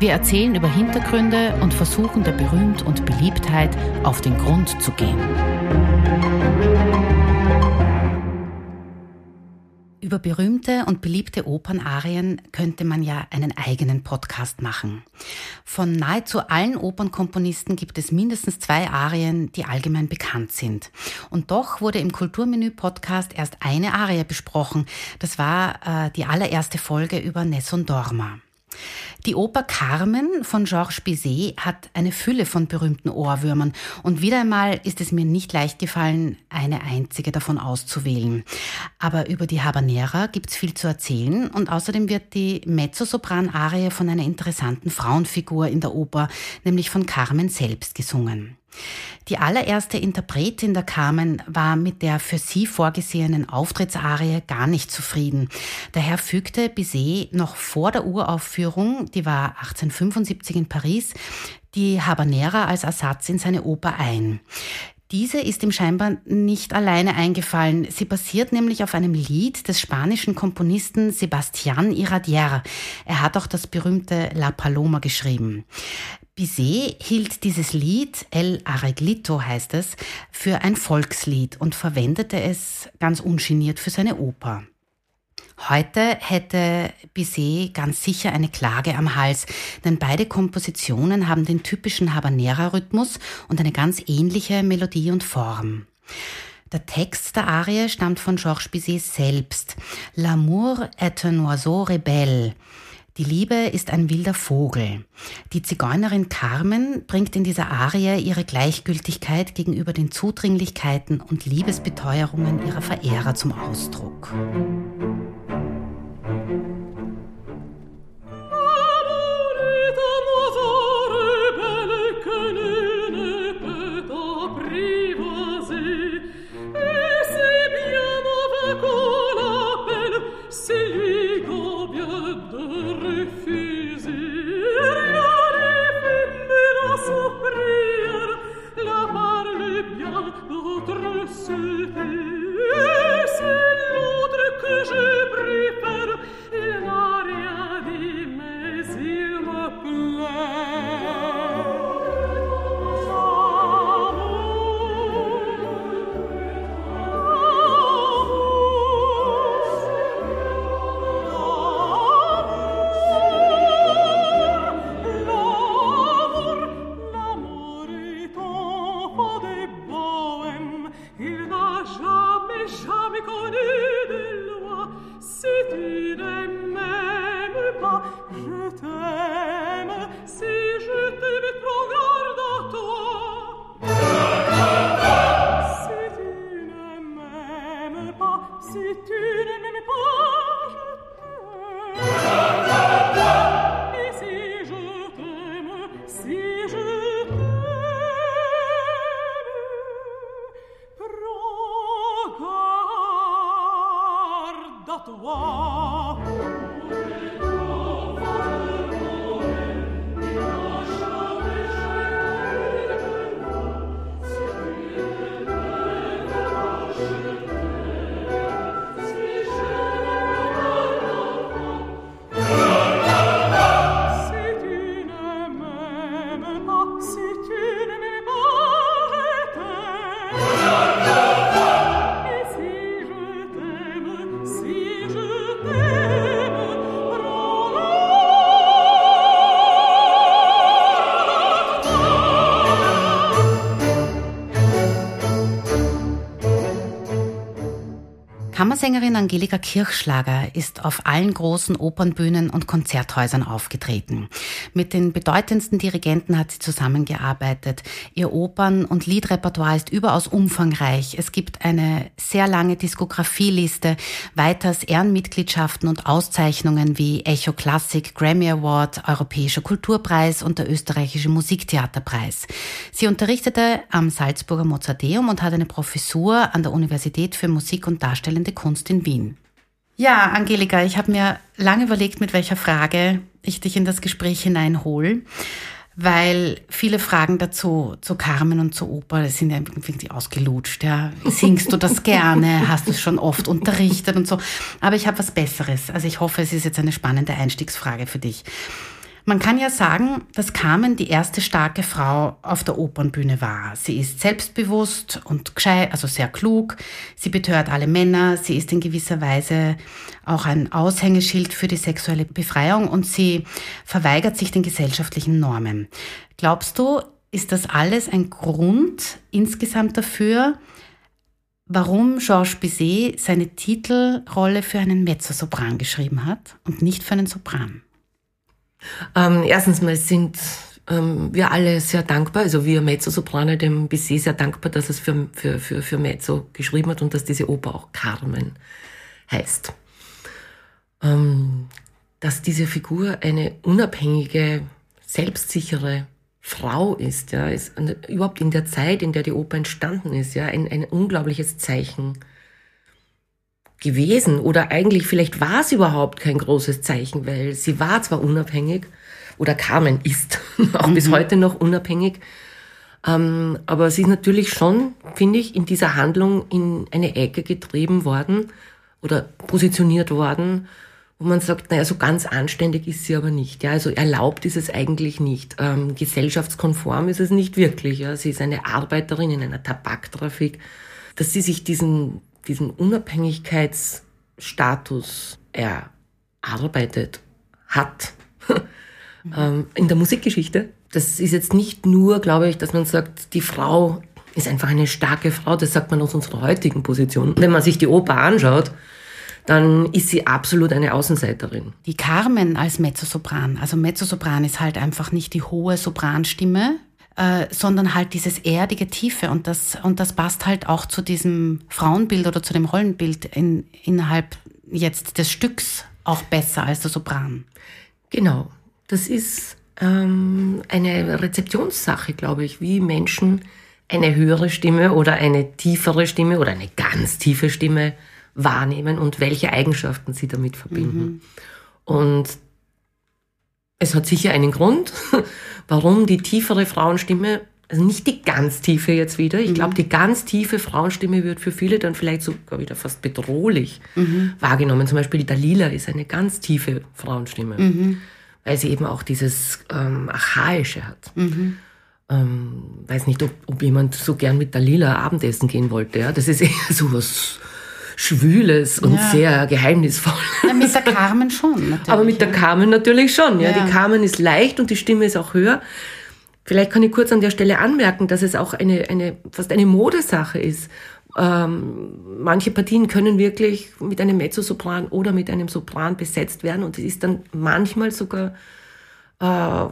Wir erzählen über Hintergründe und versuchen der Berühmt und Beliebtheit auf den Grund zu gehen. Über berühmte und beliebte Opernarien könnte man ja einen eigenen Podcast machen. Von nahezu allen Opernkomponisten gibt es mindestens zwei Arien, die allgemein bekannt sind. Und doch wurde im Kulturmenü-Podcast erst eine Arie besprochen. Das war äh, die allererste Folge über Nessun Dorma. Die Oper Carmen von Georges Bizet hat eine Fülle von berühmten Ohrwürmern und wieder einmal ist es mir nicht leicht gefallen, eine einzige davon auszuwählen. Aber über die Habanera gibt's viel zu erzählen und außerdem wird die Mezzosopran-Arie von einer interessanten Frauenfigur in der Oper, nämlich von Carmen selbst gesungen. Die allererste Interpretin der Carmen war mit der für sie vorgesehenen Auftrittsarie gar nicht zufrieden. Daher fügte Bizet noch vor der Uraufführung, die war 1875 in Paris, die Habanera als Ersatz in seine Oper ein. Diese ist ihm scheinbar nicht alleine eingefallen. Sie basiert nämlich auf einem Lied des spanischen Komponisten Sebastián Iradier. Er hat auch das berühmte La Paloma geschrieben. Bizet hielt dieses Lied, El Arreglito heißt es, für ein Volkslied und verwendete es ganz ungeniert für seine Oper. Heute hätte Bizet ganz sicher eine Klage am Hals, denn beide Kompositionen haben den typischen Habanera-Rhythmus und eine ganz ähnliche Melodie und Form. Der Text der Arie stammt von Georges Bizet selbst. L'amour est un oiseau rebelle. Die Liebe ist ein wilder Vogel. Die Zigeunerin Carmen bringt in dieser Arie ihre Gleichgültigkeit gegenüber den Zudringlichkeiten und Liebesbeteuerungen ihrer Verehrer zum Ausdruck. C'est l'autre que je prépare Kammersängerin Angelika Kirchschlager ist auf allen großen Opernbühnen und Konzerthäusern aufgetreten. Mit den bedeutendsten Dirigenten hat sie zusammengearbeitet. Ihr Opern- und Liedrepertoire ist überaus umfangreich. Es gibt eine sehr lange Diskografieliste, weiters Ehrenmitgliedschaften und Auszeichnungen wie Echo Classic, Grammy Award, Europäischer Kulturpreis und der Österreichische Musiktheaterpreis. Sie unterrichtete am Salzburger Mozarteum und hat eine Professur an der Universität für Musik und Darstellende Bildende Kunst in Wien. Ja, Angelika, ich habe mir lange überlegt, mit welcher Frage ich dich in das Gespräch hineinhole, weil viele Fragen dazu, zu Carmen und zu Oper, sind ja irgendwie ausgelutscht. Ja. Singst du das gerne? Hast du es schon oft unterrichtet und so? Aber ich habe was Besseres. Also ich hoffe, es ist jetzt eine spannende Einstiegsfrage für dich. Man kann ja sagen, dass Carmen die erste starke Frau auf der Opernbühne war. Sie ist selbstbewusst und gescheit, also sehr klug. Sie betört alle Männer. Sie ist in gewisser Weise auch ein Aushängeschild für die sexuelle Befreiung und sie verweigert sich den gesellschaftlichen Normen. Glaubst du, ist das alles ein Grund insgesamt dafür, warum Georges Bizet seine Titelrolle für einen Mezzosopran geschrieben hat und nicht für einen Sopran? Ähm, erstens mal sind ähm, wir alle sehr dankbar, also wir Mezzo-Soprane dem Bizet sehr dankbar, dass es für, für, für, für Mezzo geschrieben hat und dass diese Oper auch Carmen heißt. Ähm, dass diese Figur eine unabhängige, selbstsichere Frau ist, ja, ist überhaupt in der Zeit, in der die Oper entstanden ist, ja, ein, ein unglaubliches Zeichen gewesen oder eigentlich vielleicht war es überhaupt kein großes Zeichen, weil sie war zwar unabhängig oder Carmen ist auch mhm. bis heute noch unabhängig, ähm, aber sie ist natürlich schon, finde ich, in dieser Handlung in eine Ecke getrieben worden oder positioniert worden, wo man sagt, naja, so ganz anständig ist sie aber nicht. Ja, also erlaubt ist es eigentlich nicht. Ähm, gesellschaftskonform ist es nicht wirklich. Ja, sie ist eine Arbeiterin in einer Tabaktrafik. Dass sie sich diesen diesen Unabhängigkeitsstatus erarbeitet hat ähm, in der Musikgeschichte. Das ist jetzt nicht nur, glaube ich, dass man sagt, die Frau ist einfach eine starke Frau, das sagt man aus unserer heutigen Position. Wenn man sich die Oper anschaut, dann ist sie absolut eine Außenseiterin. Die Carmen als Mezzosopran, also Mezzosopran ist halt einfach nicht die hohe Sopranstimme, äh, sondern halt dieses erdige Tiefe und das, und das passt halt auch zu diesem Frauenbild oder zu dem Rollenbild in, innerhalb jetzt des Stücks auch besser als der Sopran. Genau, das ist ähm, eine Rezeptionssache, glaube ich, wie Menschen eine höhere Stimme oder eine tiefere Stimme oder eine ganz tiefe Stimme wahrnehmen und welche Eigenschaften sie damit verbinden. Mhm. Und es hat sicher einen Grund, warum die tiefere Frauenstimme, also nicht die ganz tiefe jetzt wieder, ich mhm. glaube, die ganz tiefe Frauenstimme wird für viele dann vielleicht sogar wieder fast bedrohlich mhm. wahrgenommen. Zum Beispiel Dalila ist eine ganz tiefe Frauenstimme, mhm. weil sie eben auch dieses ähm, Archaische hat. Mhm. Ähm, weiß nicht, ob, ob jemand so gern mit Dalila Abendessen gehen wollte. Ja? Das ist eher so was Schwüles und ja. sehr geheimnisvoll. Ja, mit der Carmen schon. Natürlich, Aber mit der Carmen natürlich schon. Ja. ja. Die Carmen ist leicht und die Stimme ist auch höher. Vielleicht kann ich kurz an der Stelle anmerken, dass es auch eine, eine fast eine Modesache ist. Ähm, manche Partien können wirklich mit einem Mezzosopran oder mit einem Sopran besetzt werden und es ist dann manchmal sogar äh,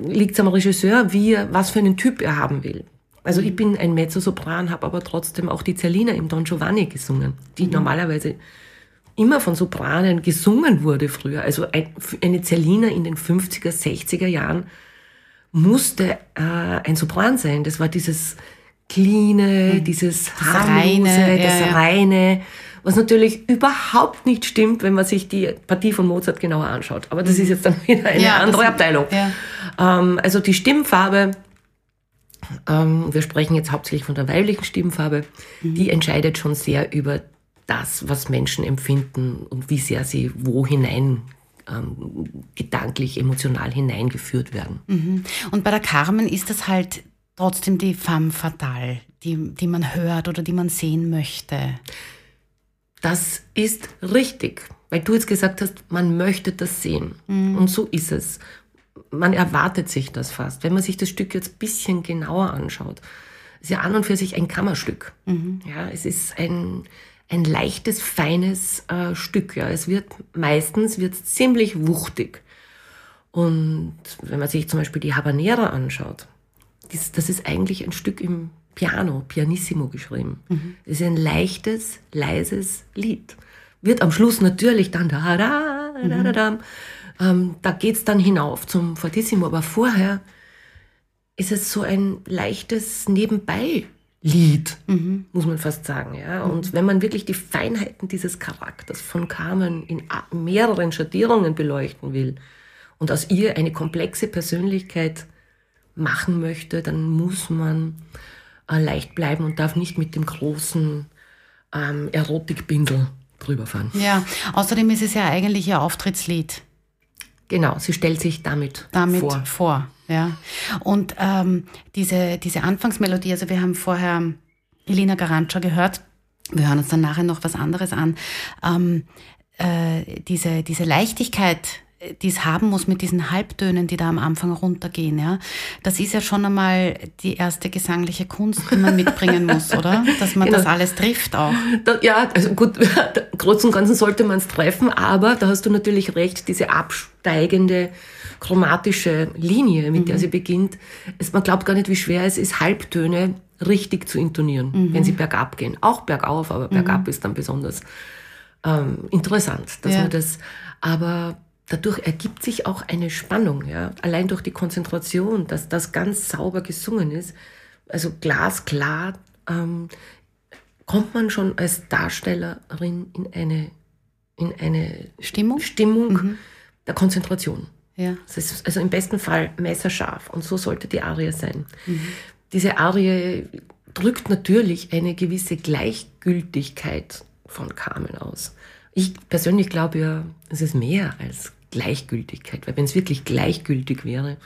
liegt es am Regisseur, wie was für einen Typ er haben will. Also ich bin ein Mezzosopran, habe aber trotzdem auch die Zerlina im Don Giovanni gesungen, die mhm. normalerweise immer von Sopranen gesungen wurde früher. Also eine Zerlina in den 50er, 60er Jahren musste äh, ein Sopran sein. Das war dieses cleane, mhm. dieses harmlose, reine, das ja, reine, was natürlich überhaupt nicht stimmt, wenn man sich die Partie von Mozart genauer anschaut. Aber das mhm. ist jetzt dann wieder eine ja, andere Abteilung. Ähm, also die Stimmfarbe ähm, wir sprechen jetzt hauptsächlich von der weiblichen Stimmfarbe, mhm. die entscheidet schon sehr über das, was Menschen empfinden und wie sehr sie wo hinein ähm, gedanklich, emotional hineingeführt werden. Mhm. Und bei der Carmen ist das halt trotzdem die femme fatale, die, die man hört oder die man sehen möchte. Das ist richtig, weil du jetzt gesagt hast, man möchte das sehen. Mhm. Und so ist es man erwartet sich das fast. Wenn man sich das Stück jetzt ein bisschen genauer anschaut, ist ja an und für sich ein Kammerstück. Mhm. Ja, es ist ein, ein leichtes, feines äh, Stück. Ja. Es wird meistens wird's ziemlich wuchtig. Und wenn man sich zum Beispiel die Habanera anschaut, das, das ist eigentlich ein Stück im Piano, Pianissimo geschrieben. Mhm. Das ist ein leichtes, leises Lied. Wird am Schluss natürlich dann da, da, da, da, da, ähm, da geht's dann hinauf zum Fortissimo, aber vorher ist es so ein leichtes Nebenbei-Lied, mhm. muss man fast sagen. Ja? Mhm. Und wenn man wirklich die Feinheiten dieses Charakters von Carmen in mehreren Schattierungen beleuchten will und aus ihr eine komplexe Persönlichkeit machen möchte, dann muss man äh, leicht bleiben und darf nicht mit dem großen ähm, Erotikbindel drüber fahren. Ja, außerdem ist es ja eigentlich ihr Auftrittslied. Genau, sie stellt sich damit, damit vor. vor ja. Und ähm, diese, diese Anfangsmelodie, also wir haben vorher Elena Garantscha gehört, wir hören uns dann nachher noch was anderes an. Ähm, äh, diese, diese Leichtigkeit, die es haben muss mit diesen Halbtönen, die da am Anfang runtergehen, ja, das ist ja schon einmal die erste gesangliche Kunst, die man mitbringen muss, oder? Dass man genau. das alles trifft auch. Da, ja, also gut, groß und Ganzen sollte man es treffen, aber da hast du natürlich recht, diese absteigende chromatische Linie, mit mhm. der sie beginnt, es, man glaubt gar nicht, wie schwer es ist, Halbtöne richtig zu intonieren, mhm. wenn sie bergab gehen. Auch bergauf, aber bergab mhm. ist dann besonders ähm, interessant, dass ja. man das, aber dadurch ergibt sich auch eine Spannung, ja. Allein durch die Konzentration, dass das ganz sauber gesungen ist, also glasklar, ähm, kommt man schon als Darstellerin in eine, in eine Stimmung, Stimmung mhm. der Konzentration. Ja. Das ist also im besten Fall messerscharf und so sollte die Arie sein. Mhm. Diese Arie drückt natürlich eine gewisse Gleichgültigkeit von Carmen aus. Ich persönlich glaube ja, es ist mehr als Gleichgültigkeit, weil wenn es wirklich gleichgültig wäre,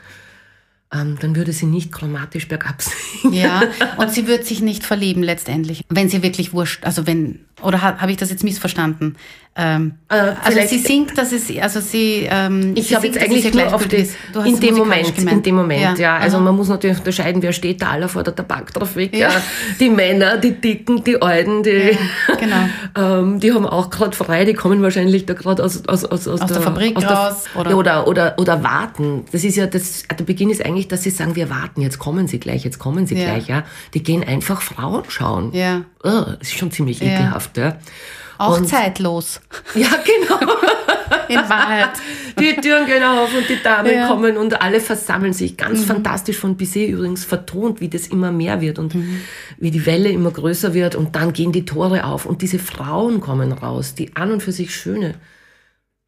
ähm, dann würde sie nicht chromatisch bergab singen. Ja, und sie wird sich nicht verlieben letztendlich, wenn sie wirklich wurscht, also wenn, oder habe hab ich das jetzt missverstanden? Ähm, äh, also sie singt, dass es, also sie. Ähm, ich habe jetzt eigentlich nur auf das, in dem Moment, gemeint. in dem Moment, ja. ja. Also Aha. man muss natürlich unterscheiden, wer steht da aller vor der Tabaktrafik. Ja. ja. Die Männer, die Dicken, die Alten, die, ja, genau. ähm, die haben auch gerade frei, die kommen wahrscheinlich da gerade aus, aus, aus, aus, aus der, der, Fabrik aus raus. Der, oder? oder, oder, oder warten. Das ist ja das, der Beginn ist eigentlich, dass sie sagen, wir warten, jetzt kommen sie gleich, jetzt kommen sie gleich. Ja. Die gehen einfach Frauen schauen. Ja. Oh, das ist schon ziemlich ekelhaft. Ja. Auch und, zeitlos. Ja, genau. In Wahrheit. Die Türen gehen auf und die Damen ja. kommen und alle versammeln sich. Ganz mhm. fantastisch von Bizet übrigens vertont, wie das immer mehr wird und mhm. wie die Welle immer größer wird und dann gehen die Tore auf und diese Frauen kommen raus, die an und für sich schöne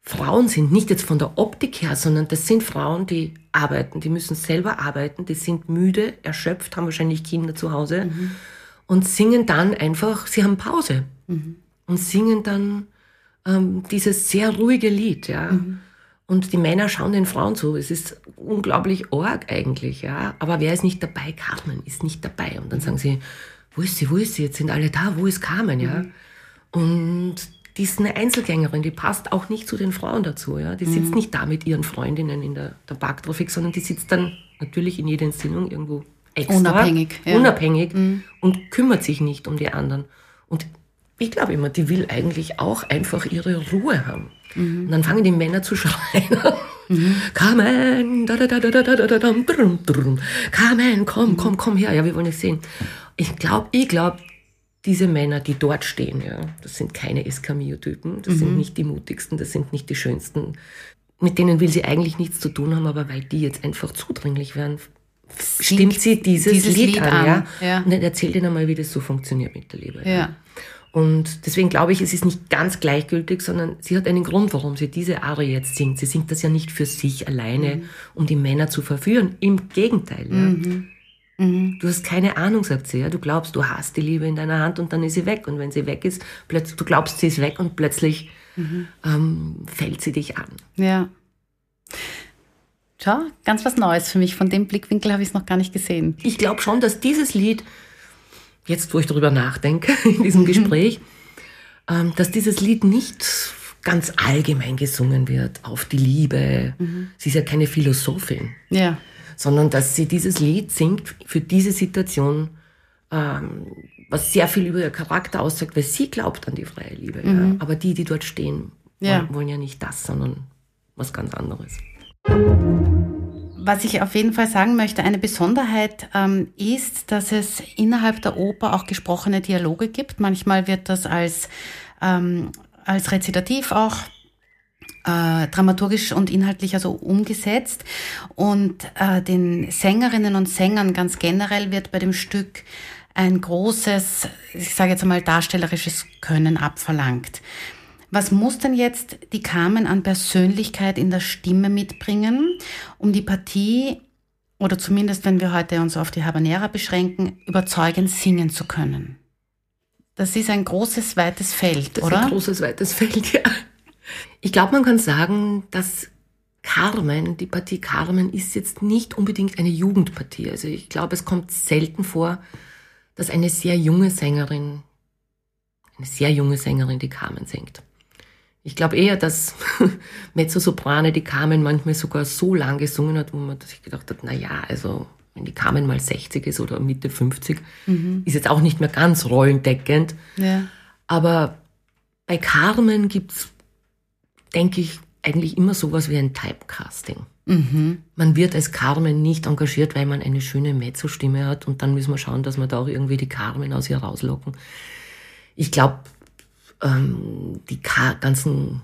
Frauen sind. Nicht jetzt von der Optik her, sondern das sind Frauen, die arbeiten, die müssen selber arbeiten, die sind müde, erschöpft, haben wahrscheinlich Kinder zu Hause mhm. und singen dann einfach, sie haben Pause. Mhm und singen dann ähm, dieses sehr ruhige Lied, ja. Mhm. Und die Männer schauen den Frauen zu. Es ist unglaublich arg eigentlich, ja. Aber wer ist nicht dabei? Carmen ist nicht dabei. Und dann sagen sie, wo ist sie, wo ist sie? Jetzt sind alle da, wo ist Carmen, ja. Mhm. Und die ist eine Einzelgängerin, die passt auch nicht zu den Frauen dazu, ja. Die sitzt mhm. nicht da mit ihren Freundinnen in der, der Parktrafik, sondern die sitzt dann natürlich in jeder Inszenierung irgendwo extra. Unabhängig. Ja. Unabhängig mhm. und kümmert sich nicht um die anderen. Und ich glaube immer, die will eigentlich auch einfach ihre Ruhe haben. Mhm. Und dann fangen die Männer zu schreien. Mhm. Carmen, da, da, da, da, da, da, da, dum, drum, drum. Carmen, komm, komm, komm her, ja, wir wollen dich sehen. Ich glaube, ich glaube, diese Männer, die dort stehen, ja, das sind keine Escamillo-Typen, das mhm. sind nicht die mutigsten, das sind nicht die schönsten. Mit denen will sie eigentlich nichts zu tun haben, aber weil die jetzt einfach zudringlich werden, stimmt sie dieses, dieses Lied, Lied, an, an ja? ja? und dann erzählt ihnen mal, wie das so funktioniert mit der Liebe. Ja. ja. Und deswegen glaube ich, es ist nicht ganz gleichgültig, sondern sie hat einen Grund, warum sie diese Arie jetzt singt. Sie singt das ja nicht für sich alleine, mhm. um die Männer zu verführen. Im Gegenteil. Ja. Mhm. Mhm. Du hast keine Ahnung, sagt sie. Ja. Du glaubst, du hast die Liebe in deiner Hand und dann ist sie weg. Und wenn sie weg ist, plötzlich, du glaubst, sie ist weg und plötzlich mhm. ähm, fällt sie dich an. Ja. Schau, ganz was Neues für mich. Von dem Blickwinkel habe ich es noch gar nicht gesehen. Ich glaube schon, dass dieses Lied jetzt wo ich darüber nachdenke, in diesem mhm. Gespräch, ähm, dass dieses Lied nicht ganz allgemein gesungen wird auf die Liebe. Mhm. Sie ist ja keine Philosophin. Ja. Sondern dass sie dieses Lied singt für diese Situation ähm, was sehr viel über ihr Charakter aussagt, weil sie glaubt an die freie Liebe. Mhm. Ja. Aber die, die dort stehen, ja. Wollen, wollen ja nicht das, sondern was ganz anderes. Was ich auf jeden Fall sagen möchte, eine Besonderheit ähm, ist, dass es innerhalb der Oper auch gesprochene Dialoge gibt. Manchmal wird das als, ähm, als Rezitativ auch äh, dramaturgisch und inhaltlich also umgesetzt. Und äh, den Sängerinnen und Sängern ganz generell wird bei dem Stück ein großes, ich sage jetzt einmal, darstellerisches Können abverlangt. Was muss denn jetzt die Carmen an Persönlichkeit in der Stimme mitbringen, um die Partie, oder zumindest wenn wir heute uns auf die Habanera beschränken, überzeugend singen zu können? Das ist ein großes, weites Feld, das oder? Ist ein großes, weites Feld, ja. Ich glaube, man kann sagen, dass Carmen, die Partie Carmen ist jetzt nicht unbedingt eine Jugendpartie. Also ich glaube, es kommt selten vor, dass eine sehr junge Sängerin, eine sehr junge Sängerin die Carmen singt. Ich glaube eher, dass Mezzosoprane die Carmen manchmal sogar so lang gesungen hat, wo man sich gedacht hat, na ja, also wenn die Carmen mal 60 ist oder Mitte 50, mhm. ist jetzt auch nicht mehr ganz rollendeckend. Ja. Aber bei Carmen gibt's, denke ich, eigentlich immer sowas wie ein Typecasting. Mhm. Man wird als Carmen nicht engagiert, weil man eine schöne Mezzo-Stimme hat und dann müssen wir schauen, dass wir da auch irgendwie die Carmen aus ihr rauslocken. Ich glaube, ähm, die Ka ganzen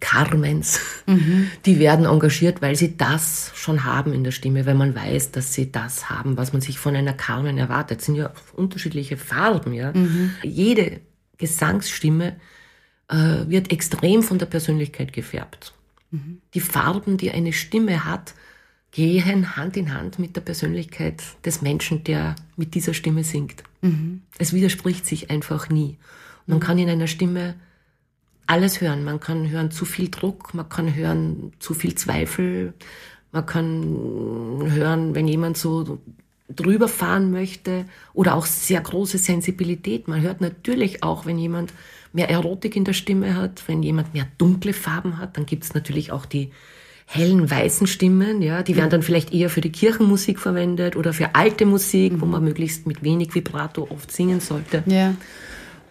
Carmens, mhm. die werden engagiert, weil sie das schon haben in der Stimme, weil man weiß, dass sie das haben, was man sich von einer Carmen erwartet. Das sind ja unterschiedliche Farben, ja. Mhm. Jede Gesangsstimme äh, wird extrem von der Persönlichkeit gefärbt. Mhm. Die Farben, die eine Stimme hat, gehen Hand in Hand mit der Persönlichkeit des Menschen, der mit dieser Stimme singt. Es widerspricht sich einfach nie. Man kann in einer Stimme alles hören. Man kann hören zu viel Druck, man kann hören zu viel Zweifel, man kann hören, wenn jemand so drüber fahren möchte oder auch sehr große Sensibilität. Man hört natürlich auch, wenn jemand mehr Erotik in der Stimme hat, wenn jemand mehr dunkle Farben hat, dann gibt es natürlich auch die hellen weißen Stimmen, ja, die werden dann vielleicht eher für die Kirchenmusik verwendet oder für alte Musik, wo man möglichst mit wenig Vibrato oft singen sollte. Ja.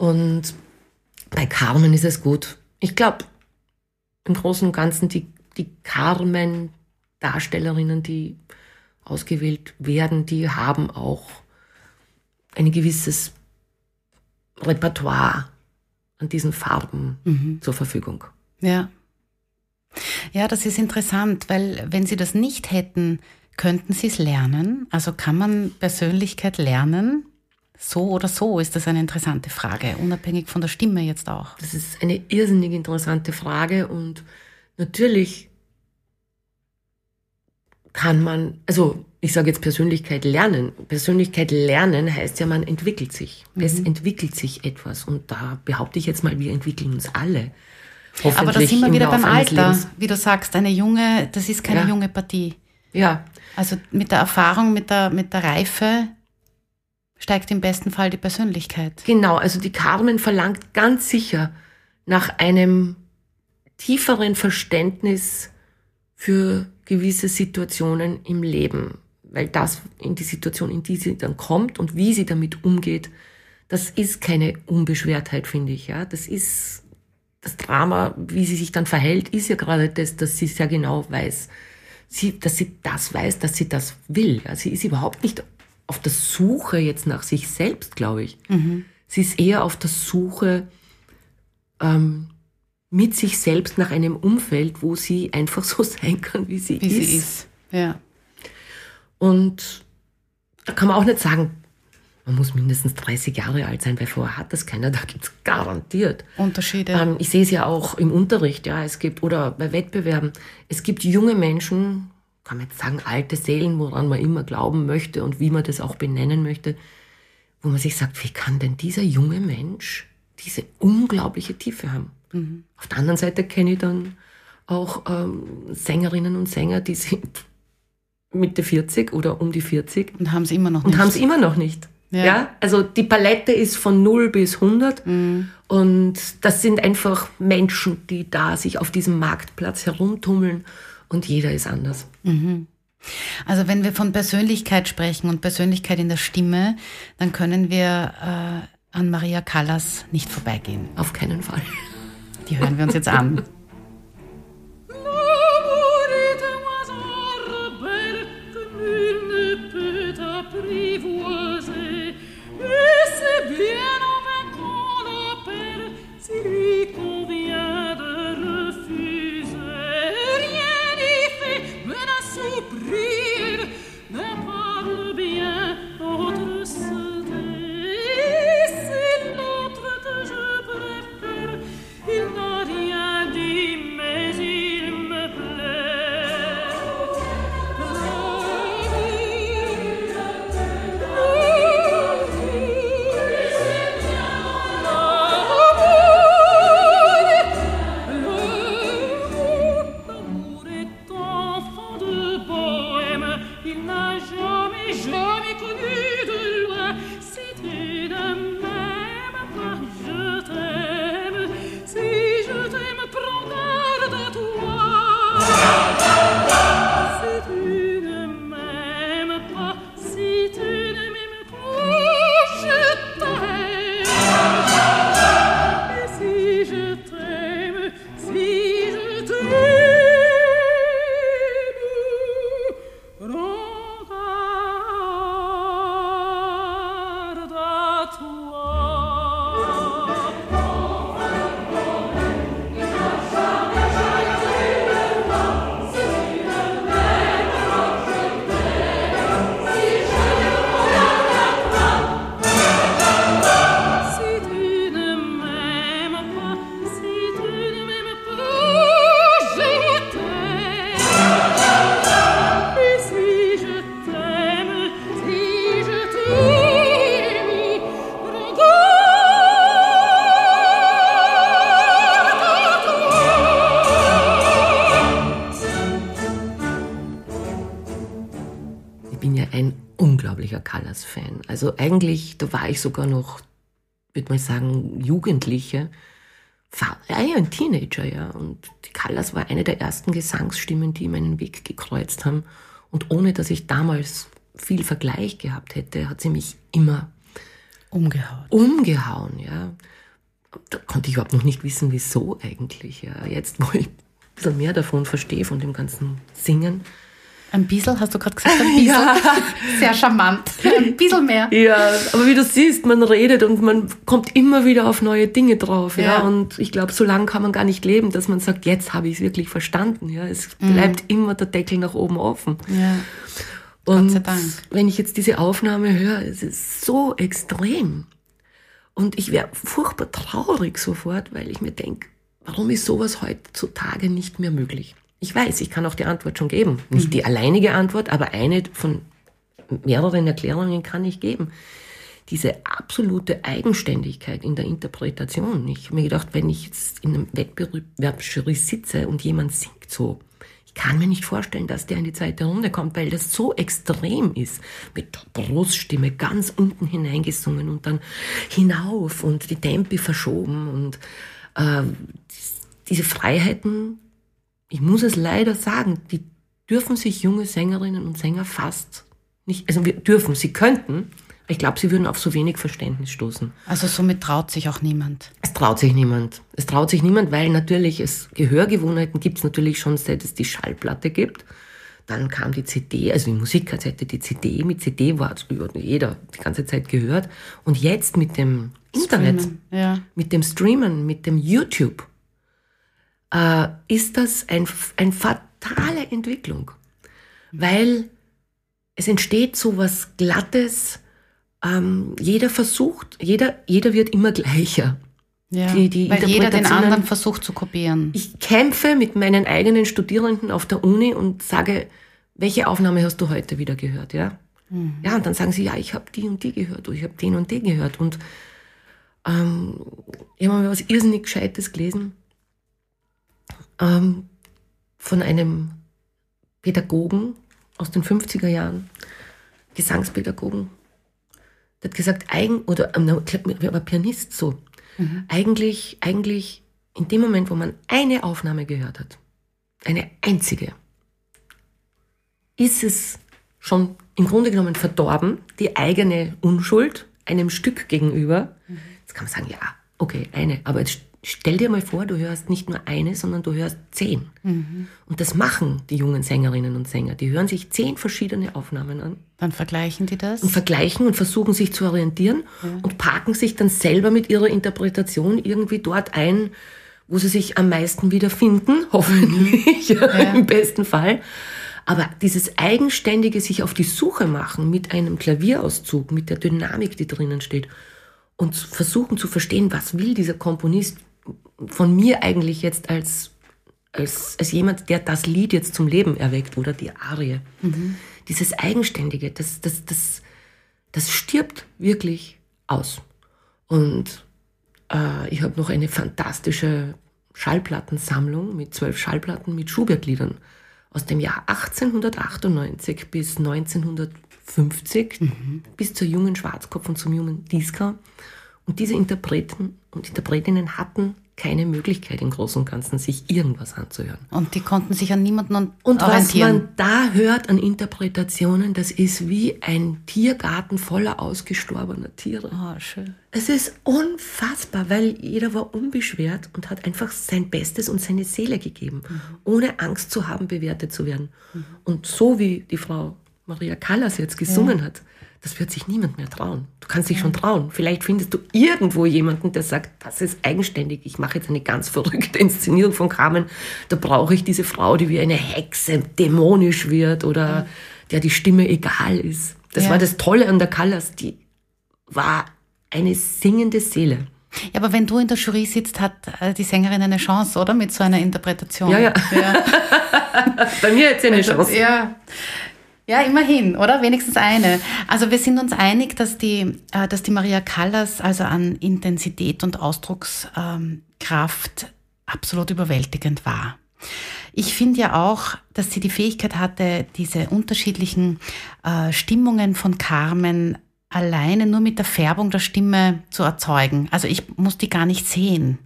Und bei Carmen ist es gut. Ich glaube, im Großen und Ganzen die, die Carmen-Darstellerinnen, die ausgewählt werden, die haben auch ein gewisses Repertoire an diesen Farben mhm. zur Verfügung. Ja. Ja, das ist interessant, weil wenn Sie das nicht hätten, könnten Sie es lernen? Also kann man Persönlichkeit lernen? So oder so ist das eine interessante Frage, unabhängig von der Stimme jetzt auch. Das ist eine irrsinnig interessante Frage und natürlich kann man, also ich sage jetzt Persönlichkeit lernen. Persönlichkeit lernen heißt ja, man entwickelt sich. Mhm. Es entwickelt sich etwas und da behaupte ich jetzt mal, wir entwickeln uns alle. Aber da sind wir wieder beim Alter, wie du sagst, eine junge, das ist keine ja. junge Partie. Ja. Also mit der Erfahrung, mit der, mit der Reife steigt im besten Fall die Persönlichkeit. Genau, also die Carmen verlangt ganz sicher nach einem tieferen Verständnis für gewisse Situationen im Leben, weil das in die Situation, in die sie dann kommt und wie sie damit umgeht, das ist keine Unbeschwertheit, finde ich. Ja, das ist das Drama, wie sie sich dann verhält, ist ja gerade das, dass sie sehr genau weiß, sie, dass sie das weiß, dass sie das will. Ja, sie ist überhaupt nicht auf der Suche jetzt nach sich selbst, glaube ich. Mhm. Sie ist eher auf der Suche ähm, mit sich selbst nach einem Umfeld, wo sie einfach so sein kann, wie sie wie ist. Sie ist. Ja. Und da kann man auch nicht sagen, man muss mindestens 30 Jahre alt sein, weil vorher hat das keiner. Da gibt es garantiert Unterschiede. Ähm, ich sehe es ja auch im Unterricht, ja, es gibt, oder bei Wettbewerben. Es gibt junge Menschen, kann man jetzt sagen, alte Seelen, woran man immer glauben möchte und wie man das auch benennen möchte, wo man sich sagt, wie kann denn dieser junge Mensch diese unglaubliche Tiefe haben? Mhm. Auf der anderen Seite kenne ich dann auch ähm, Sängerinnen und Sänger, die sind Mitte 40 oder um die 40. Und haben es immer noch nicht. Und haben es immer noch nicht. Ja. ja. also die Palette ist von 0 bis 100 mhm. und das sind einfach Menschen, die da sich auf diesem Marktplatz herumtummeln und jeder ist anders. Mhm. Also wenn wir von Persönlichkeit sprechen und Persönlichkeit in der Stimme, dann können wir äh, an Maria Callas nicht vorbeigehen. Auf keinen Fall. Die hören wir uns jetzt an. Also eigentlich, da war ich sogar noch, würde man sagen, Jugendliche. War ja ein Teenager, ja. Und die Callas war eine der ersten Gesangsstimmen, die meinen Weg gekreuzt haben. Und ohne dass ich damals viel Vergleich gehabt hätte, hat sie mich immer umgehauen. Umgehauen, ja. Da konnte ich überhaupt noch nicht wissen, wieso eigentlich. Ja. Jetzt, wo ich ein bisschen mehr davon verstehe, von dem ganzen Singen, ein bisschen, hast du gerade gesagt, ein bisschen. Ja. Sehr charmant. Ein bisschen mehr. Ja, aber wie du siehst, man redet und man kommt immer wieder auf neue Dinge drauf. Ja, ja? und ich glaube, so lange kann man gar nicht leben, dass man sagt, jetzt habe ich es wirklich verstanden. Ja, es mhm. bleibt immer der Deckel nach oben offen. Ja. Und wenn ich jetzt diese Aufnahme höre, es ist so extrem. Und ich wäre furchtbar traurig sofort, weil ich mir denke, warum ist sowas heutzutage nicht mehr möglich? Ich weiß, ich kann auch die Antwort schon geben. Nicht mhm. die alleinige Antwort, aber eine von mehreren Erklärungen kann ich geben. Diese absolute Eigenständigkeit in der Interpretation. Ich habe mir gedacht, wenn ich jetzt in einem Wettbewerbsjury sitze und jemand singt so, ich kann mir nicht vorstellen, dass der in die zweite Runde kommt, weil das so extrem ist. Mit der Bruststimme ganz unten hineingesungen und dann hinauf und die Tempi verschoben und äh, diese Freiheiten ich muss es leider sagen, die dürfen sich junge Sängerinnen und Sänger fast nicht, also wir dürfen, sie könnten, aber ich glaube, sie würden auf so wenig Verständnis stoßen. Also somit traut sich auch niemand. Es traut sich niemand. Es traut sich niemand, weil natürlich es Gehörgewohnheiten gibt es natürlich schon, seit es die Schallplatte gibt. Dann kam die CD, also die Musikkassette, die CD. Mit CD war jeder die ganze Zeit gehört. Und jetzt mit dem Internet, ja. mit dem Streamen, mit dem YouTube, äh, ist das ein, eine fatale Entwicklung, weil es entsteht so was Glattes. Ähm, jeder versucht, jeder, jeder wird immer gleicher. Ja, die, die weil jeder den anderen versucht zu kopieren. Ich kämpfe mit meinen eigenen Studierenden auf der Uni und sage, welche Aufnahme hast du heute wieder gehört, ja? Mhm. Ja, und dann sagen sie, ja, ich habe die und die gehört oder ich habe den und den gehört. Und ähm, ich habe mal was irrsinnig Gescheites gelesen ähm, von einem Pädagogen aus den 50er Jahren, Gesangspädagogen, der hat gesagt, eigen, oder ähm, war Pianist so, mhm. eigentlich, eigentlich in dem Moment, wo man eine Aufnahme gehört hat, eine einzige, ist es schon im Grunde genommen verdorben, die eigene Unschuld einem Stück gegenüber. Jetzt kann man sagen, ja, okay, eine, aber jetzt stell dir mal vor, du hörst nicht nur eine, sondern du hörst zehn. Mhm. Und das machen die jungen Sängerinnen und Sänger. Die hören sich zehn verschiedene Aufnahmen an. Dann vergleichen die das? Und vergleichen und versuchen sich zu orientieren ja. und parken sich dann selber mit ihrer Interpretation irgendwie dort ein, wo sie sich am meisten wiederfinden, hoffentlich, ja. im besten Fall. Aber dieses eigenständige sich auf die Suche machen mit einem Klavierauszug, mit der Dynamik, die drinnen steht und versuchen zu verstehen, was will dieser Komponist von mir eigentlich jetzt als, als, als jemand, der das Lied jetzt zum Leben erweckt oder die Arie. Mhm. Dieses Eigenständige, das, das, das, das stirbt wirklich aus. Und äh, ich habe noch eine fantastische Schallplattensammlung mit zwölf Schallplatten mit Schubert-Liedern aus dem Jahr 1898 bis 1950, mhm. bis zur jungen Schwarzkopf und zum jungen Diska. Und diese Interpreten und Interpretinnen hatten keine Möglichkeit im Großen und Ganzen, sich irgendwas anzuhören. Und die konnten sich an niemanden und Und was man da hört an Interpretationen, das ist wie ein Tiergarten voller ausgestorbener Tiere. Oh, schön. Es ist unfassbar, weil jeder war unbeschwert und hat einfach sein Bestes und seine Seele gegeben, mhm. ohne Angst zu haben, bewertet zu werden. Mhm. Und so wie die Frau Maria Callas jetzt gesungen ja. hat, das wird sich niemand mehr trauen. Du kannst dich schon trauen. Vielleicht findest du irgendwo jemanden, der sagt, das ist eigenständig. Ich mache jetzt eine ganz verrückte Inszenierung von Carmen. Da brauche ich diese Frau, die wie eine Hexe dämonisch wird oder der die Stimme egal ist. Das ja. war das Tolle an der Callas. Die war eine singende Seele. Ja, aber wenn du in der Jury sitzt, hat äh, die Sängerin eine Chance, oder? Mit so einer Interpretation. Ja, ja. ja. Bei mir hat sie eine Chance. Ja. Ja, immerhin, oder? Wenigstens eine. Also wir sind uns einig, dass die, äh, dass die Maria Callas also an Intensität und Ausdruckskraft absolut überwältigend war. Ich finde ja auch, dass sie die Fähigkeit hatte, diese unterschiedlichen äh, Stimmungen von Carmen alleine nur mit der Färbung der Stimme zu erzeugen. Also ich muss die gar nicht sehen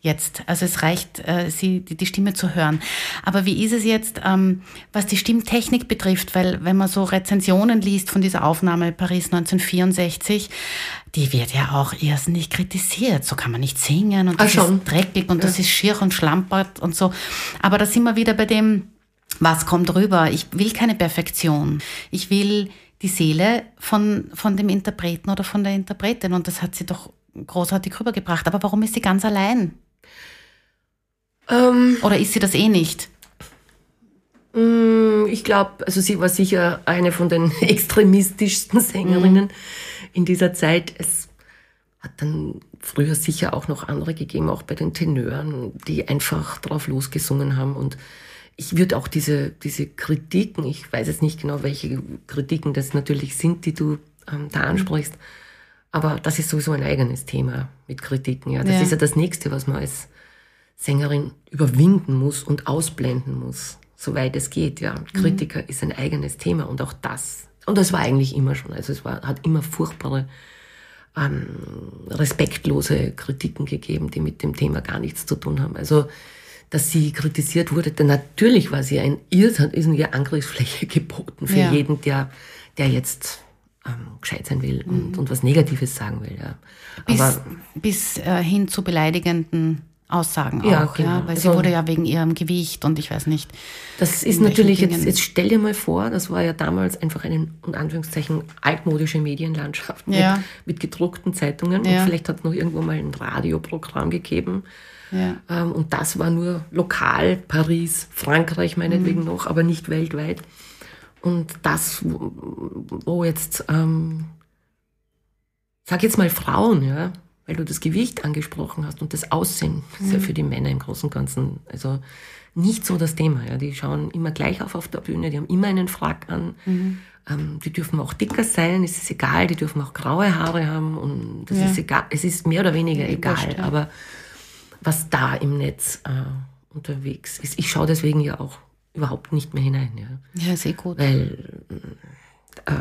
jetzt. Also es reicht, äh, sie, die, die, Stimme zu hören. Aber wie ist es jetzt, ähm, was die Stimmtechnik betrifft? Weil wenn man so Rezensionen liest von dieser Aufnahme Paris 1964, die wird ja auch irrsinnig kritisiert. So kann man nicht singen und das Ach, ist dreckig und ja. das ist schier und schlampert und so. Aber da sind wir wieder bei dem, was kommt rüber? Ich will keine Perfektion. Ich will die Seele von, von dem Interpreten oder von der Interpretin und das hat sie doch großartig rübergebracht. Aber warum ist sie ganz allein? Ähm, Oder ist sie das eh nicht? Mm, ich glaube, also sie war sicher eine von den extremistischsten Sängerinnen mhm. in dieser Zeit. Es hat dann früher sicher auch noch andere gegeben, auch bei den Tenören, die einfach drauf losgesungen haben. Und ich würde auch diese, diese Kritiken, ich weiß jetzt nicht genau, welche Kritiken das natürlich sind, die du ähm, da mhm. ansprichst, aber das ist sowieso ein eigenes Thema mit Kritiken. Ja, das ja. ist ja das Nächste, was man als Sängerin überwinden muss und ausblenden muss, soweit es geht. Ja, mhm. Kritiker mhm. ist ein eigenes Thema und auch das. Und das war eigentlich immer schon. Also es war, hat immer furchtbare, ähm, respektlose Kritiken gegeben, die mit dem Thema gar nichts zu tun haben. Also dass sie kritisiert wurde, denn natürlich war sie ein Irrtum, ist eine Angriffsfläche geboten für ja. jeden, der, der jetzt ähm, gescheit sein will und, mhm. und was Negatives sagen will. Ja. Bis, Aber, bis äh, hin zu beleidigenden Aussagen ja, auch, genau. ja, weil sie also, wurde ja wegen ihrem Gewicht und ich weiß nicht. Das ist natürlich jetzt, jetzt stell dir mal vor, das war ja damals einfach eine, in Anführungszeichen, altmodische Medienlandschaft ja. mit, mit, gedruckten Zeitungen ja. und vielleicht hat es noch irgendwo mal ein Radioprogramm gegeben. Ähm, und das war nur lokal, Paris, Frankreich meinetwegen mhm. noch, aber nicht weltweit. Und das, wo, wo jetzt, ähm, sag jetzt mal Frauen, ja, weil du das Gewicht angesprochen hast und das Aussehen, das ist ja mhm. für die Männer im Großen und Ganzen, also nicht so das Thema. Ja. Die schauen immer gleich auf auf der Bühne, die haben immer einen Frack an. Mhm. Ähm, die dürfen auch dicker sein, es ist egal, die dürfen auch graue Haare haben und das ja. ist egal, es ist mehr oder weniger ja, egal. Wurscht. Aber was da im Netz äh, unterwegs ist, ich schaue deswegen ja auch überhaupt nicht mehr hinein. Ja, ja sehr gut. Weil äh,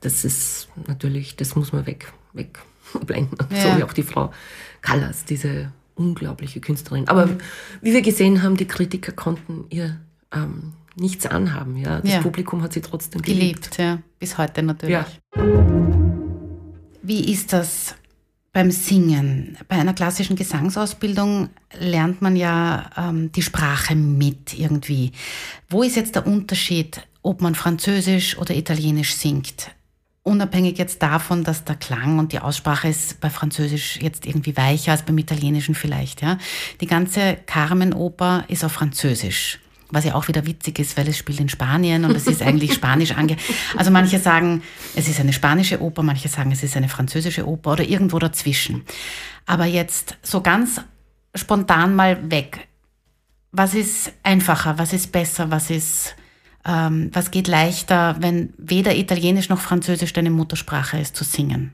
das ist natürlich, das muss man weg, weg blenden. Ja. So wie auch die Frau Callas, diese unglaubliche Künstlerin. Aber mhm. wie wir gesehen haben, die Kritiker konnten ihr ähm, nichts anhaben. Ja, das Ja. Publikum hat sie trotzdem geliebt. Geliebt, ja. Bis heute natürlich. Ja. Wie ist das beim Singen? Bei einer klassischen Gesangsausbildung lernt man ja ähm, die Sprache mit irgendwie. Wo ist jetzt der Unterschied, ob man Französisch oder Italienisch singt? Unabhängig jetzt davon, dass der Klang und die Aussprache ist bei Französisch jetzt irgendwie weicher als beim Italienischen vielleicht. Ja? Die ganze Carmen-Oper ist auf Französisch. Was ja auch wieder witzig ist, weil es spielt in Spanien und es ist eigentlich Spanisch ange. Also manche sagen, es ist eine spanische Oper, manche sagen, es ist eine französische Oper oder irgendwo dazwischen. Aber jetzt so ganz spontan mal weg. Was ist einfacher? Was ist besser? Was ist, ähm, was geht leichter, wenn weder Italienisch noch Französisch deine Muttersprache ist zu singen?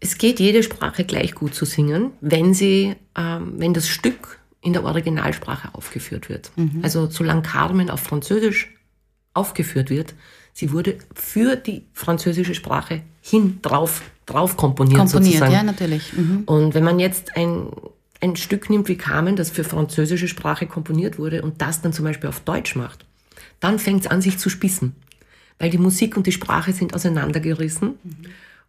Es geht jede Sprache gleich gut zu singen, wenn sie, ähm, wenn das Stück in der Originalsprache aufgeführt wird. Also solange Carmen auf Französisch aufgeführt wird, sie wurde für die französische Sprache hin drauf, drauf komponiert, Komponiert, sozusagen. ja, natürlich. Mhm. Und wenn man jetzt ein, ein Stück nimmt wie Carmen, das für französische Sprache komponiert wurde und das dann zum Beispiel auf Deutsch macht, dann fängt es an, sich zu spissen. Weil die Musik und die Sprache sind auseinandergerissen.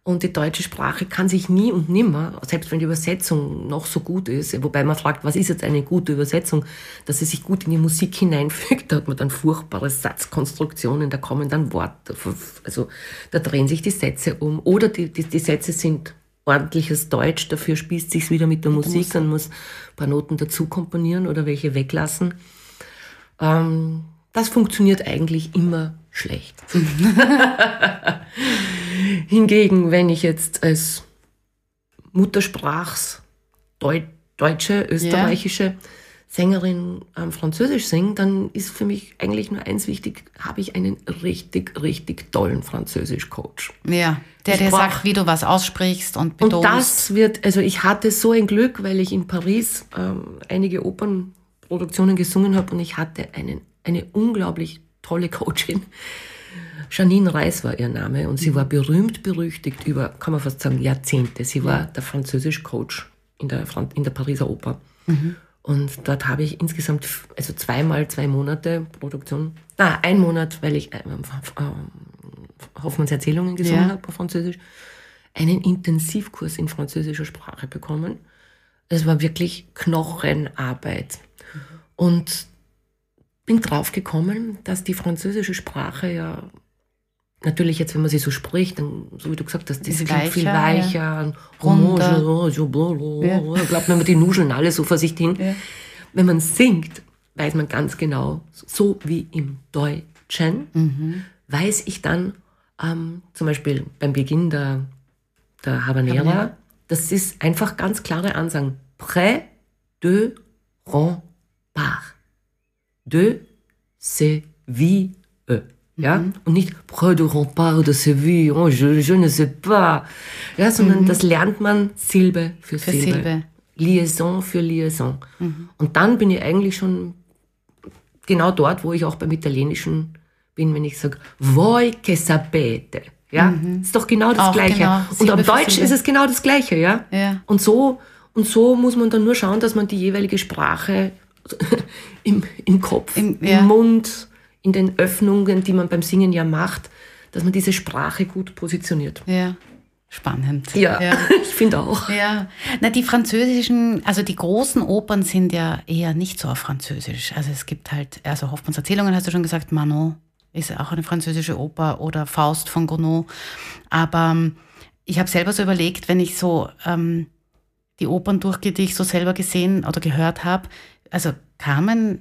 Und die deutsche Sprache kann sich nie und nimmer, selbst wenn die Übersetzung noch so gut ist, wobei man fragt, was ist jetzt eine gute Übersetzung, dass sie sich gut in die Musik hineinfügt, da hat man dann furchtbare Satzkonstruktionen, da kommen dann Worte, also da drehen sich die Sätze um. Oder die, die, die Sätze sind ordentliches Deutsch, dafür spießt sich's wieder mit der Musik, dann muss ein paar Noten dazu komponieren oder welche weglassen. Ähm, das funktioniert eigentlich immer schlecht. Hingegen, wenn ich jetzt als Muttersprachs Deu deutsche, österreichische Sängerin ähm, Französisch singe, dann ist für mich eigentlich nur eins wichtig, habe ich einen richtig, richtig tollen Französisch-Coach. Ja, der Ich dir brauch- sagt, wie du was aussprichst und Und betonst. das wird, also ich hatte so ein Glück, weil ich in Paris ähm, einige Opernproduktionen gesungen habe und ich hatte einen, eine unglaublich tolle Coachin. Janine Reis war ihr Name und sie war berühmt berüchtigt über, kann man fast sagen, Jahrzehnte. Sie war der Französisch-Coach in der, Fran- in der Pariser Oper. Und dort habe ich insgesamt, also zweimal zwei Monate Produktion, na, ein Monat, weil ich ähm, ähm, Hoffmanns Erzählungen gesungen Ja. habe auf Französisch, einen Intensivkurs in französischer Sprache bekommen. Es war wirklich Knochenarbeit. Und bin drauf gekommen, dass die französische Sprache ja natürlich jetzt, wenn man sie so spricht, dann, so wie du gesagt hast, das Ist klingt viel weicher, ja. Ja. Glaubt man, die nuscheln alle so vor sich hin. Ja. Wenn man singt, weiß man ganz genau, so wie im Deutschen, Mhm. weiß ich dann ähm, zum Beispiel beim Beginn der, der Habanera, Habanera. das ist einfach ganz klare Ansagen. Près de rempart. De Séville. Ja? Mhm. Und nicht Près de rempart de Séville, oh, je, je ne sais pas. Ja, sondern das lernt man Silbe für, Mhm. Für Silbe. Silbe. Liaison für Liaison. Mhm. Und dann bin ich eigentlich schon genau dort, wo ich auch beim Italienischen bin, wenn ich sage, voi che sapete. Ja, ist doch genau das Mhm. Auch Gleiche. genau, Und am Deutsch ist es genau das Gleiche, ja. Ja. Und so, und so muss man dann nur schauen, dass man die jeweilige Sprache im, im Kopf, Im- im, ja. Mund, in den Öffnungen, die man beim Singen ja macht, dass man diese Sprache gut positioniert. Ja, spannend. Ja, ja. ich finde auch. Ja, na die französischen, also die großen Opern sind ja eher nicht so auf Französisch. Also es gibt halt, also Hoffmanns Erzählungen hast du schon gesagt, Manon ist auch eine französische Oper oder Faust von Gounod. Aber ähm, ich habe selber so überlegt, wenn ich so ähm, die Opern durchgehe, die ich so selber gesehen oder gehört habe, also Carmen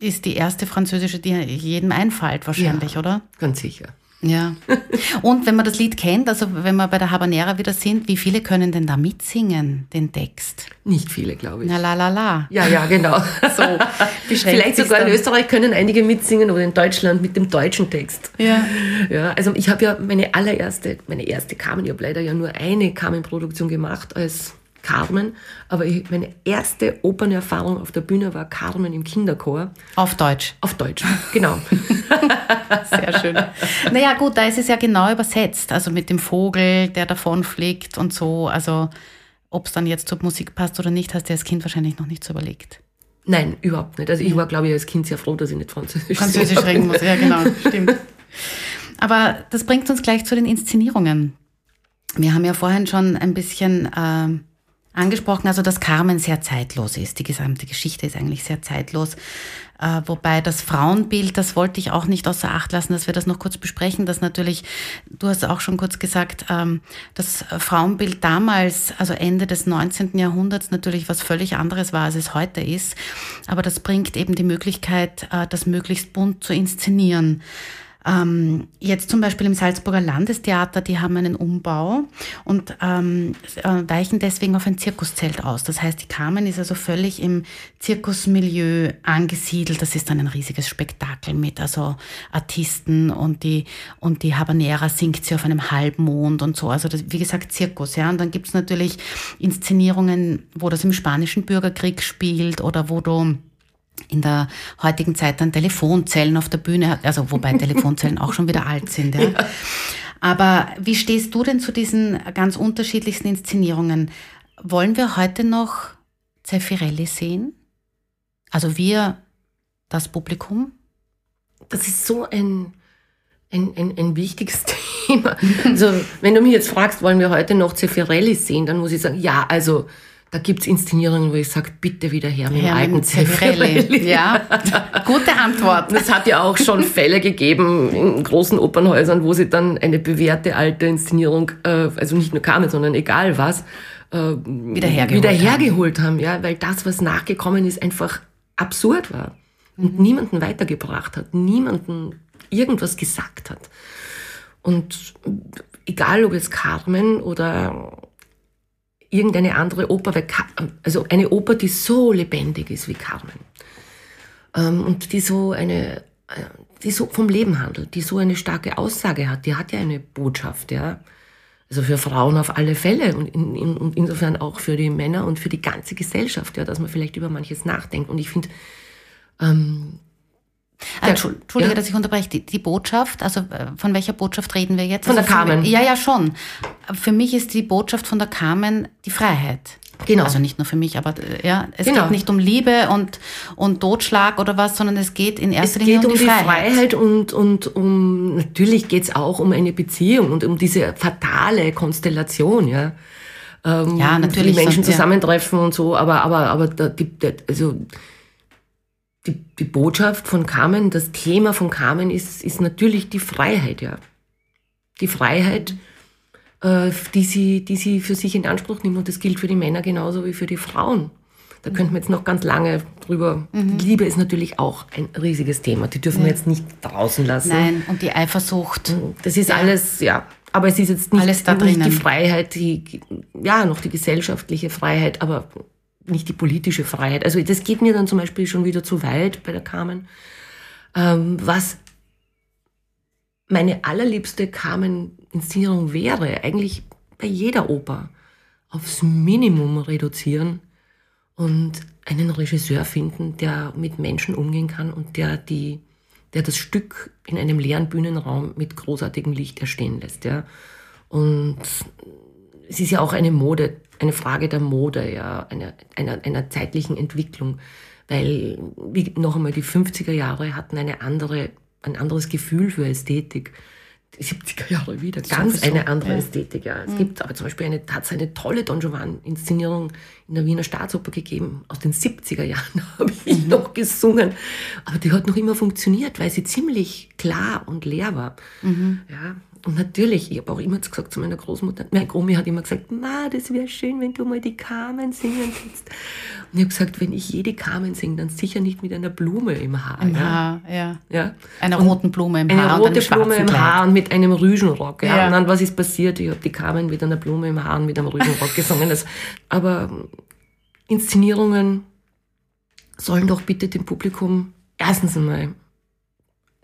ist die erste französische, die jedem einfällt wahrscheinlich, Ja. oder? Ganz sicher. Ja. Und wenn man das Lied kennt, also wenn wir bei der Habanera wieder sind, wie viele können denn da mitsingen, den Text? Nicht viele, glaube ich. Na la la la. Ja, ja, genau. So, Vielleicht sogar in Österreich können einige mitsingen oder in Deutschland mit dem deutschen Text. Ja. Ja, also ich habe ja meine allererste, meine erste Carmen, ich habe leider ja nur eine Carmen-Produktion gemacht als Carmen, aber ich, meine erste Opernerfahrung auf der Bühne war Carmen im Kinderchor Auf Deutsch. auf Deutsch. Genau. Sehr schön. naja, gut, da ist es ja genau übersetzt. Also mit dem Vogel, der davonfliegt und so. Also ob es dann jetzt zur Musik passt oder nicht, hast du als Kind wahrscheinlich noch nicht so überlegt. Nein, überhaupt nicht. Also ich war, glaube ich, als Kind sehr froh, dass ich nicht Französisch Französisch reden muss, ja genau, stimmt. Aber das bringt uns gleich zu den Inszenierungen. Wir haben ja vorhin schon ein bisschen äh, angesprochen, also dass Carmen sehr zeitlos ist. Die gesamte Geschichte ist eigentlich sehr zeitlos. Äh, wobei das Frauenbild, das wollte ich auch nicht außer Acht lassen, dass wir das noch kurz besprechen, dass natürlich, du hast auch schon kurz gesagt, ähm, das Frauenbild damals, also Ende des 19. Jahrhunderts natürlich was völlig anderes war, als es heute ist. Aber das bringt eben die Möglichkeit, äh, das möglichst bunt zu inszenieren. Ähm, jetzt zum Beispiel im Salzburger Landestheater, die haben einen Umbau und ähm, äh, weichen deswegen auf ein Zirkuszelt aus. Das heißt, die Carmen ist also völlig im Zirkusmilieu angesiedelt. Das ist dann ein riesiges Spektakel mit also Artisten und die und die Habanera singt sie auf einem Halbmond und so. Also das, wie gesagt Zirkus, ja. Und dann gibt's natürlich Inszenierungen, wo das im spanischen Bürgerkrieg spielt oder wo du in der heutigen Zeit dann Telefonzellen auf der Bühne, also wobei Telefonzellen auch schon wieder alt sind. Ja. ja. Aber wie stehst du denn zu diesen ganz unterschiedlichsten Inszenierungen? Wollen wir heute noch Zeffirelli sehen? Also wir, das Publikum? Das ist so ein, ein, ein, ein wichtiges Thema. Also wenn du mich jetzt fragst, wollen wir heute noch Zeffirelli sehen, dann muss ich sagen, ja, also da gibt's Inszenierungen, wo ich sage, bitte wieder her mit dem alten Zeffirelli. Ja, gute Antwort. Es hat ja auch schon Fälle gegeben in großen Opernhäusern, wo sie dann eine bewährte alte Inszenierung, äh, also nicht nur Carmen, sondern egal was, äh, wieder hergeholt, wieder hergeholt haben. haben. Ja, weil das, was nachgekommen ist, einfach absurd war und mhm. niemanden weitergebracht hat, niemanden irgendwas gesagt hat. Und egal ob es Carmen oder irgendeine andere Oper, weil, also eine Oper, die so lebendig ist wie Carmen ähm, und die so eine, äh, die so vom Leben handelt, die so eine starke Aussage hat, die hat ja eine Botschaft, ja. Also für Frauen auf alle Fälle und, in, in, und insofern auch für die Männer und für die ganze Gesellschaft, ja, dass man vielleicht über manches nachdenkt. Und ich finde, ähm, Entschuldige, ja. dass ich unterbreche. Die, die, Botschaft, also äh, von welcher Botschaft reden wir jetzt? Von also der Carmen. ja, ja, schon. Für mich ist die Botschaft von der Carmen die Freiheit. Genau. Also nicht nur für mich, aber äh, ja, es genau. geht nicht um Liebe und, und Totschlag oder was, sondern es geht in erster Linie um, um die, Freiheit. Freiheit und, und um, natürlich geht es auch um eine Beziehung und um diese fatale Konstellation, ja. Ähm, ja, natürlich. Die Menschen zusammentreffen ja. und so, aber, aber, aber die, also, die, die Botschaft von Carmen, das Thema von Carmen ist, ist natürlich die Freiheit, ja. Die Freiheit, äh, die, sie, die sie für sich in Anspruch nimmt. Und das gilt für die Männer genauso wie für die Frauen. Da mhm. könnten wir jetzt noch ganz lange drüber. Mhm. Liebe ist natürlich auch ein riesiges Thema. Die dürfen ja. wir jetzt nicht draußen lassen. Nein, und die Eifersucht. Das ist ja. alles, ja. Aber es ist jetzt nicht, nicht die Freiheit, die, ja, noch die gesellschaftliche Freiheit, aber nicht die politische Freiheit. Also das geht mir dann zum Beispiel schon wieder zu weit bei der Carmen. Ähm, was meine allerliebste Carmen-Inszenierung wäre, eigentlich bei jeder Oper, aufs Minimum reduzieren und einen Regisseur finden, der mit Menschen umgehen kann und der die, der das Stück in einem leeren Bühnenraum mit großartigem Licht erstehen lässt, ja. Und es ist ja auch eine Mode, eine Frage der Mode, ja, einer, einer, einer zeitlichen Entwicklung. Weil, wie noch einmal, die 50er Jahre hatten eine andere, ein anderes Gefühl für Ästhetik. Die 70er Jahre wieder, ganz so, eine andere ja. Ästhetik. Ja. Es mhm. gibt aber zum Beispiel eine, hat es eine tolle Don Giovanni-Inszenierung in der Wiener Staatsoper gegeben. Aus den 70er Jahren habe ich mhm. noch gesungen. Aber die hat noch immer funktioniert, weil sie ziemlich klar und leer war. Mhm. Ja, und natürlich, ich habe auch immer gesagt zu meiner Großmutter, meine Omi hat immer gesagt, Ma, das wäre schön, wenn du mal die Carmen singen würdest. Und ich habe gesagt, wenn ich jede Carmen singe, dann sicher nicht mit einer Blume im Haar. Im ja. Haar, ja. ja. Einer roten Blume im eine Haar. Eine rote Blume im Kleid. Haar und mit einem Rüschenrock. Ja. ja. Und dann, was ist passiert? Ich habe die Carmen mit einer Blume im Haar und mit einem Rüschenrock gesungen. Das, aber Inszenierungen sollen doch bitte dem Publikum erstens einmal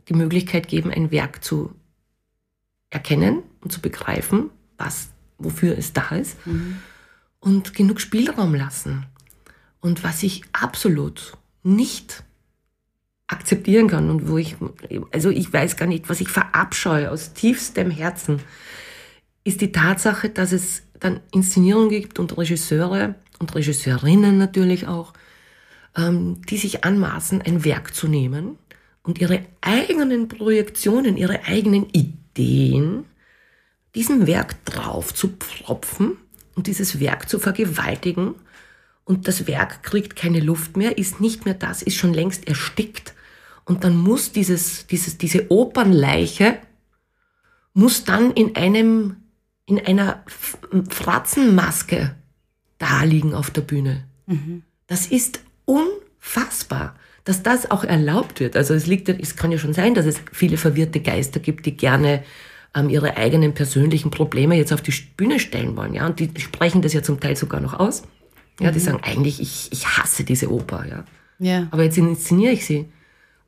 die Möglichkeit geben, ein Werk zu erkennen und zu begreifen, was, wofür es da ist mhm. und genug Spielraum lassen. Und was ich absolut nicht akzeptieren kann und wo ich, also ich weiß gar nicht, was ich verabscheue aus tiefstem Herzen, ist die Tatsache, dass es dann Inszenierungen gibt und Regisseure und Regisseurinnen natürlich auch, ähm, die sich anmaßen, ein Werk zu nehmen und ihre eigenen Projektionen, ihre eigenen Ideen diesem Werk drauf zu pfropfen und dieses Werk zu vergewaltigen. Und das Werk kriegt keine Luft mehr, ist nicht mehr das, ist schon längst erstickt. Und dann muss dieses, dieses, diese Opernleiche, muss dann in einem, in einer Fratzenmaske da liegen auf der Bühne. Mhm. Das ist unfassbar, dass das auch erlaubt wird. Also es liegt, es kann ja schon sein, dass es viele verwirrte Geister gibt, die gerne ähm, ihre eigenen persönlichen Probleme jetzt auf die Bühne stellen wollen. Ja, und die sprechen das ja zum Teil sogar noch aus. Ja, die mhm. sagen eigentlich, ich, ich hasse diese Oper. Ja. ja. Aber jetzt inszeniere ich sie.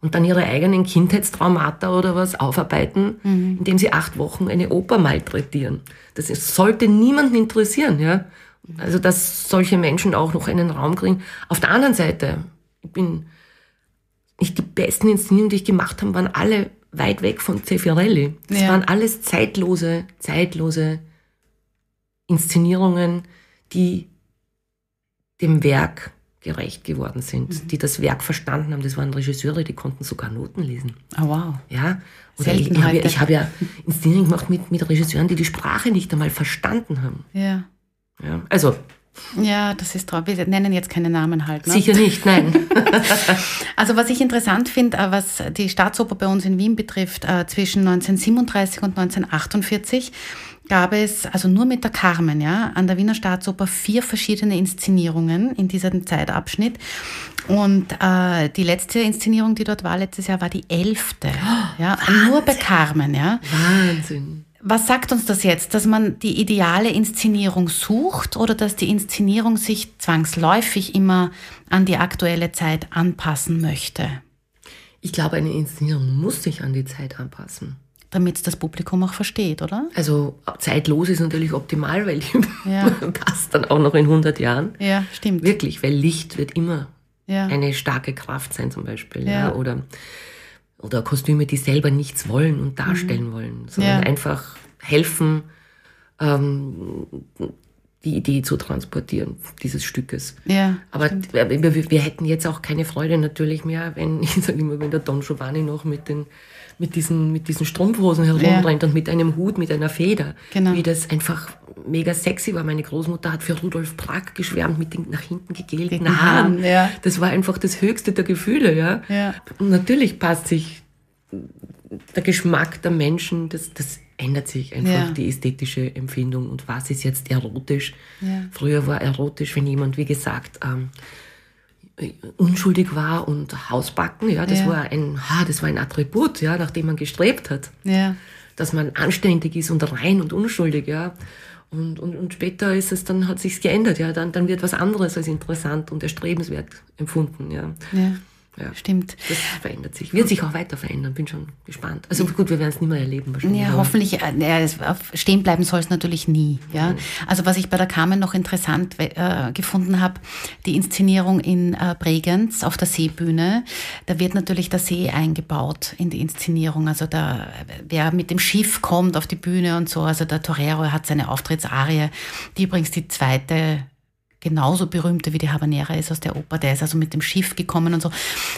Und dann ihre eigenen Kindheitstraumata oder was aufarbeiten, mhm. indem sie acht Wochen eine Oper malträtieren. Das sollte niemanden interessieren. Ja. Also, dass solche Menschen auch noch einen Raum kriegen. Auf der anderen Seite, ich bin nicht die besten Inszenierungen, die ich gemacht habe, waren alle weit weg von Zeffirelli. Das ja. waren alles zeitlose, zeitlose Inszenierungen, die dem Werk gerecht geworden sind, mhm. die das Werk verstanden haben. Das waren Regisseure, die konnten sogar Noten lesen. Oh, wow. Ja. Oder ich, ich habe ja, hab ja Inszenierungen gemacht mit, mit Regisseuren, die die Sprache nicht einmal verstanden haben. Ja. Ja, also. Ja, das ist traurig. Wir nennen jetzt keine Namen halt. Ne? Sicher nicht, nein. also was ich interessant finde, äh, was die Staatsoper bei uns in Wien betrifft, äh, zwischen 1937 und 1948 gab es, also nur mit der Carmen, ja, an der Wiener Staatsoper vier verschiedene Inszenierungen in diesem Zeitabschnitt. Und äh, die letzte Inszenierung, die dort war letztes Jahr, war die elfte. Oh, ja, Wahnsinn. nur bei Carmen, ja. Wahnsinn. Was sagt uns das jetzt? Dass man die ideale Inszenierung sucht oder dass die Inszenierung sich zwangsläufig immer an die aktuelle Zeit anpassen möchte? Ich glaube, eine Inszenierung muss sich an die Zeit anpassen. Damit es das Publikum auch versteht, oder? Also zeitlos ist natürlich optimal, weil die ja. passt dann auch noch in 100 Jahren. Ja, stimmt. Wirklich, weil Licht wird immer ja. eine starke Kraft sein zum Beispiel. Ja. ja. Oder oder Kostüme, die selber nichts wollen und darstellen mhm. wollen, sondern ja. einfach helfen, ähm, die Idee zu transportieren, dieses Stückes. Ja, Aber wir, wir, hätten jetzt auch keine Freude natürlich mehr, wenn, ich sage immer, wenn der Don Giovanni noch mit den mit diesen, mit diesen Strumpfhosen herumrennt ja. und mit einem Hut, mit einer Feder. Genau. Wie das einfach mega sexy war. Meine Großmutter hat für Rudolf Brack geschwärmt mit den nach hinten gegelten. Haaren ja. Das war einfach das höchste der Gefühle. Ja? ja. Und natürlich passt sich der Geschmack der Menschen, das, das ändert sich einfach, ja. die ästhetische Empfindung. Und was ist jetzt erotisch? Ja. Früher war erotisch, wenn jemand, wie gesagt, ähm, unschuldig war und Hausbacken, ja, das ja. war ein, ha, das war ein Attribut, ja, nach dem man gestrebt hat. Ja. Dass man anständig ist und rein und unschuldig, ja. Und, und, und später ist es dann, hat sich's geändert, ja, dann, dann wird was anderes als interessant und erstrebenswert empfunden, ja. ja. Ja. Stimmt. Das verändert sich. Wird sich auch weiter verändern, bin schon gespannt. Also gut, wir werden es nicht mehr erleben wahrscheinlich. Ja, hoffentlich. Ja, stehen bleiben soll es natürlich nie. Ja? Mhm. Also was ich bei der Carmen noch interessant äh, gefunden habe, die Inszenierung in äh, Bregenz auf der Seebühne, da wird natürlich der See eingebaut in die Inszenierung. Also da, wer mit dem Schiff kommt auf die Bühne und so, also der Torero hat seine Auftrittsarie, die übrigens die zweite genauso berühmte wie die Habanera ist aus der Oper. Der ist also mit dem Schiff gekommen und so.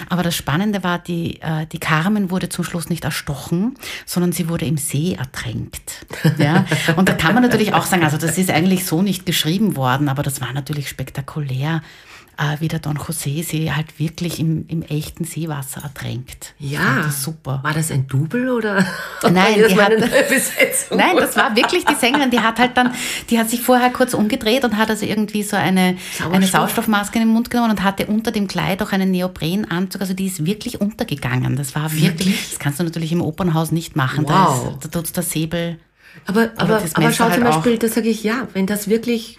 Aber das Spannende war, die, äh, die Carmen wurde zum Schluss nicht erstochen, sondern sie wurde im See ertränkt. Ja? Und da kann man natürlich auch sagen, also das ist eigentlich so nicht geschrieben worden, aber das war natürlich spektakulär äh, wie der Don José sie halt wirklich im, im echten Seewasser ertränkt. Ja, das super. War das ein Double oder? Nein, das, die hat, nein, das war wirklich die Sängerin. Die hat halt dann, die hat sich vorher kurz umgedreht und hat also irgendwie so eine, Sauerstoff. eine Sauerstoffmaske in den Mund genommen und hatte unter dem Kleid auch einen Neoprenanzug. Also die ist wirklich untergegangen. Das war wirklich, wirklich? das kannst du natürlich im Opernhaus nicht machen. Wow. Da, ist, da tut's der Säbel. Aber, aber, aber schau halt zum Beispiel, da sage ich ja, wenn das wirklich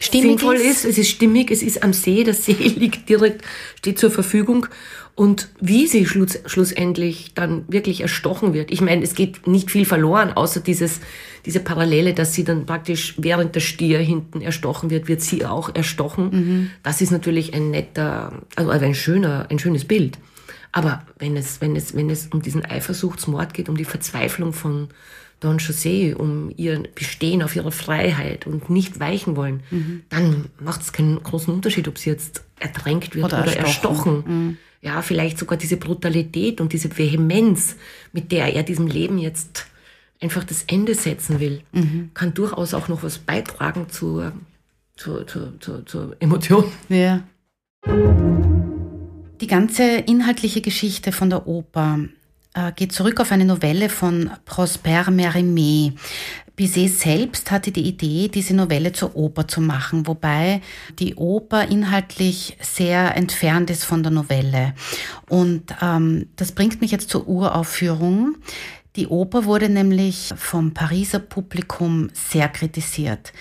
stimmig sinnvoll ist. ist. Es ist stimmig, es ist am See, der See liegt direkt, steht zur Verfügung. Und wie sie schluss, schlussendlich dann wirklich erstochen wird. Ich meine, es geht nicht viel verloren, außer dieses, diese Parallele, dass sie dann praktisch während der Stier hinten erstochen wird, wird sie auch erstochen. Mhm. Das ist natürlich ein netter, also ein schöner, ein schönes Bild. Aber wenn es, wenn es, wenn es um diesen Eifersuchtsmord geht, um die Verzweiflung von Don José, um ihr Bestehen auf ihre Freiheit und nicht weichen wollen, mhm. dann macht es keinen großen Unterschied, ob sie jetzt ertränkt wird oder, oder erstochen. erstochen. Mhm. Ja, vielleicht sogar diese Brutalität und diese Vehemenz, mit der er diesem Leben jetzt einfach das Ende setzen will, mhm. kann durchaus auch noch was beitragen zur, zur, zur, zur, zur Emotion. Ja. Die ganze inhaltliche Geschichte von der Oper geht zurück auf eine Novelle von Prosper Mérimée. Bizet selbst hatte die Idee, diese Novelle zur Oper zu machen, wobei die Oper inhaltlich sehr entfernt ist von der Novelle. Und ähm, das bringt mich jetzt zur Uraufführung. Die Oper wurde nämlich vom Pariser Publikum sehr kritisiert.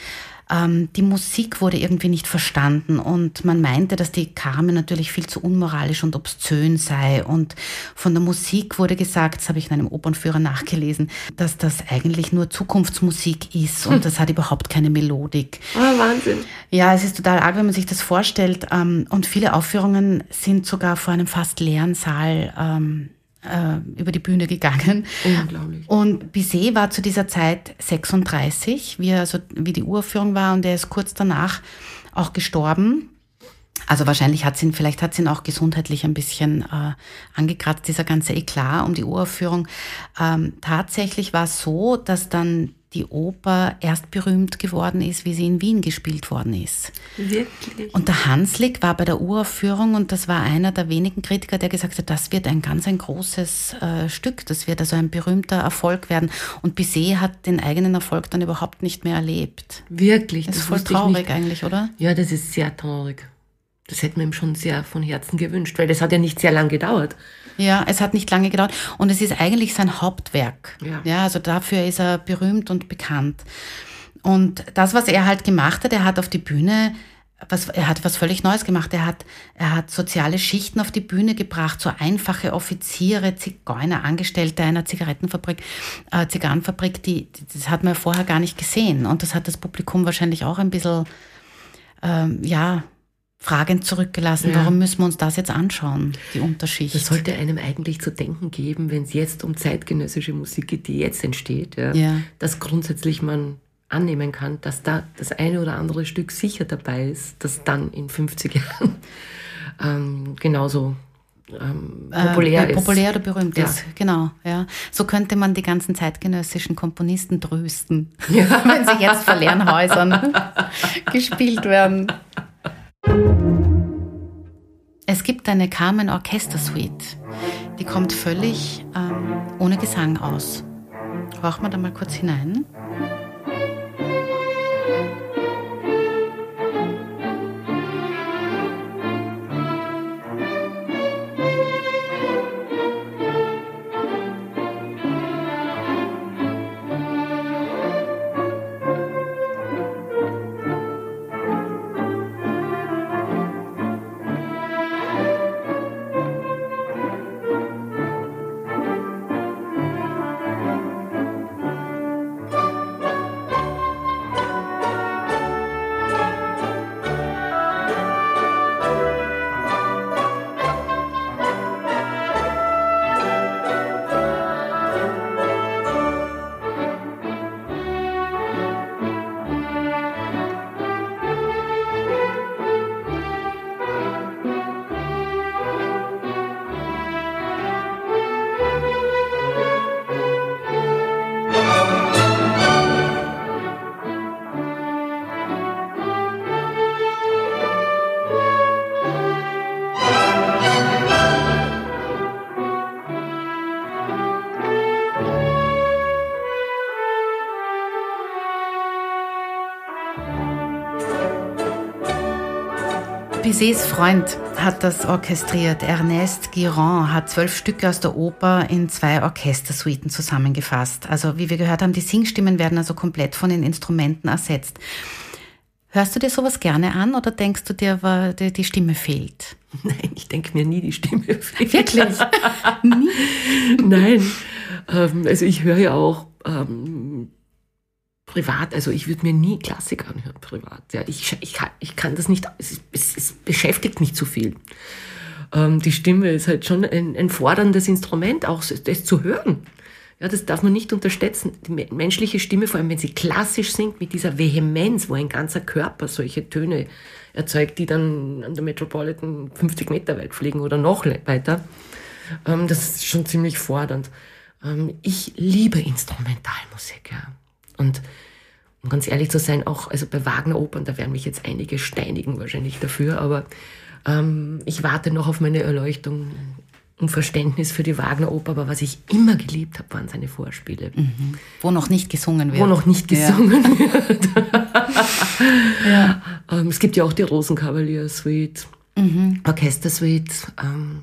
Ähm, die Musik wurde irgendwie nicht verstanden und man meinte, dass die Carmen natürlich viel zu unmoralisch und obszön sei. Und von der Musik wurde gesagt, das habe ich in einem Opernführer nachgelesen, dass das eigentlich nur Zukunftsmusik ist und hm. das hat überhaupt keine Melodik. Oh, Wahnsinn. Ja, es ist total arg, wenn man sich das vorstellt. Ähm, und viele Aufführungen sind sogar vor einem fast leeren Saal ähm, äh, über die Bühne gegangen. Unglaublich. Und Bizet war zu dieser Zeit 36, wie, also, wie die Uraufführung war, und er ist kurz danach auch gestorben. Also wahrscheinlich hat ihn, vielleicht hat ihn auch gesundheitlich ein bisschen äh, angekratzt, dieser ganze Eklat um die Uraufführung. Ähm, tatsächlich war es so, dass dann die Oper erst berühmt geworden ist, wie sie in Wien gespielt worden ist. Wirklich? Und der Hanslick war bei der Uraufführung und das war einer der wenigen Kritiker, der gesagt hat, das wird ein ganz ein großes äh, Stück, das wird also ein berühmter Erfolg werden. Und Bizet hat den eigenen Erfolg dann überhaupt nicht mehr erlebt. Wirklich? Das ist voll traurig eigentlich, oder? Ja, das ist sehr traurig. Das hätte man ihm schon sehr von Herzen gewünscht, weil das hat ja nicht sehr lang gedauert. Ja, es hat nicht lange gedauert und es ist eigentlich sein Hauptwerk. Ja. ja, also dafür ist er berühmt und bekannt. Und das, was er halt gemacht hat, er hat auf die Bühne was, er hat was völlig Neues gemacht. Er hat, er hat soziale Schichten auf die Bühne gebracht, so einfache Offiziere, Zigeuner, Angestellte einer Zigarettenfabrik, äh, Zigarrenfabrik, die, das hat man vorher gar nicht gesehen. Und das hat das Publikum wahrscheinlich auch ein bisschen, ähm, ja, fragend zurückgelassen. Ja. Warum müssen wir uns das jetzt anschauen, die Unterschicht? Das sollte einem eigentlich zu denken geben, wenn es jetzt um zeitgenössische Musik geht, die jetzt entsteht, ja, ja. dass grundsätzlich man annehmen kann, dass da das eine oder andere Stück sicher dabei ist, das dann in 50 Jahren ähm, genauso ähm, populär äh, ist. Populär oder berühmt ja. ist, genau. Ja. So könnte man die ganzen zeitgenössischen Komponisten trösten, ja. wenn sie jetzt vor leeren Häusern gespielt werden. Es gibt eine Carmen Orchestersuite. Die kommt völlig ähm, ohne Gesang aus. Horchen wir da mal kurz hinein. Bizets Freund hat das orchestriert. Ernest Guirand hat zwölf Stücke aus der Oper in zwei Orchestersuiten zusammengefasst. Also wie wir gehört haben, die Singstimmen werden also komplett von den Instrumenten ersetzt. Hörst du dir sowas gerne an oder denkst du dir, die Stimme fehlt? Nein, ich denke mir nie, die Stimme fehlt. Wirklich? nie? Nein. Ähm, also ich höre ja auch ähm, privat, also ich würde mir nie Klassik anhören, privat. Ja, ich, ich, kann, ich kann das nicht, es, es, es beschäftigt mich zu viel. Ähm, die Stimme ist halt schon ein, ein forderndes Instrument, auch das zu hören. Ja, das darf man nicht unterschätzen. Die menschliche Stimme, vor allem wenn sie klassisch singt, mit dieser Vehemenz, wo ein ganzer Körper solche Töne erzeugt, die dann an der Metropolitan 50 Meter weit fliegen oder noch weiter. Ähm, das ist schon ziemlich fordernd. Ähm, ich liebe Instrumentalmusik, ja. Und um ganz ehrlich zu sein, auch also bei Wagner-Opern, da werden mich jetzt einige steinigen wahrscheinlich dafür, aber ähm, ich warte noch auf meine Erleuchtung und Verständnis für die Wagner-Oper, aber was ich immer geliebt habe, waren seine Vorspiele. Mhm. Wo noch nicht gesungen wird. Wo noch nicht gesungen ja. wird. ja. ähm, es gibt ja auch die Rosenkavalier-Suite, mhm. Orchester-Suite. Ähm,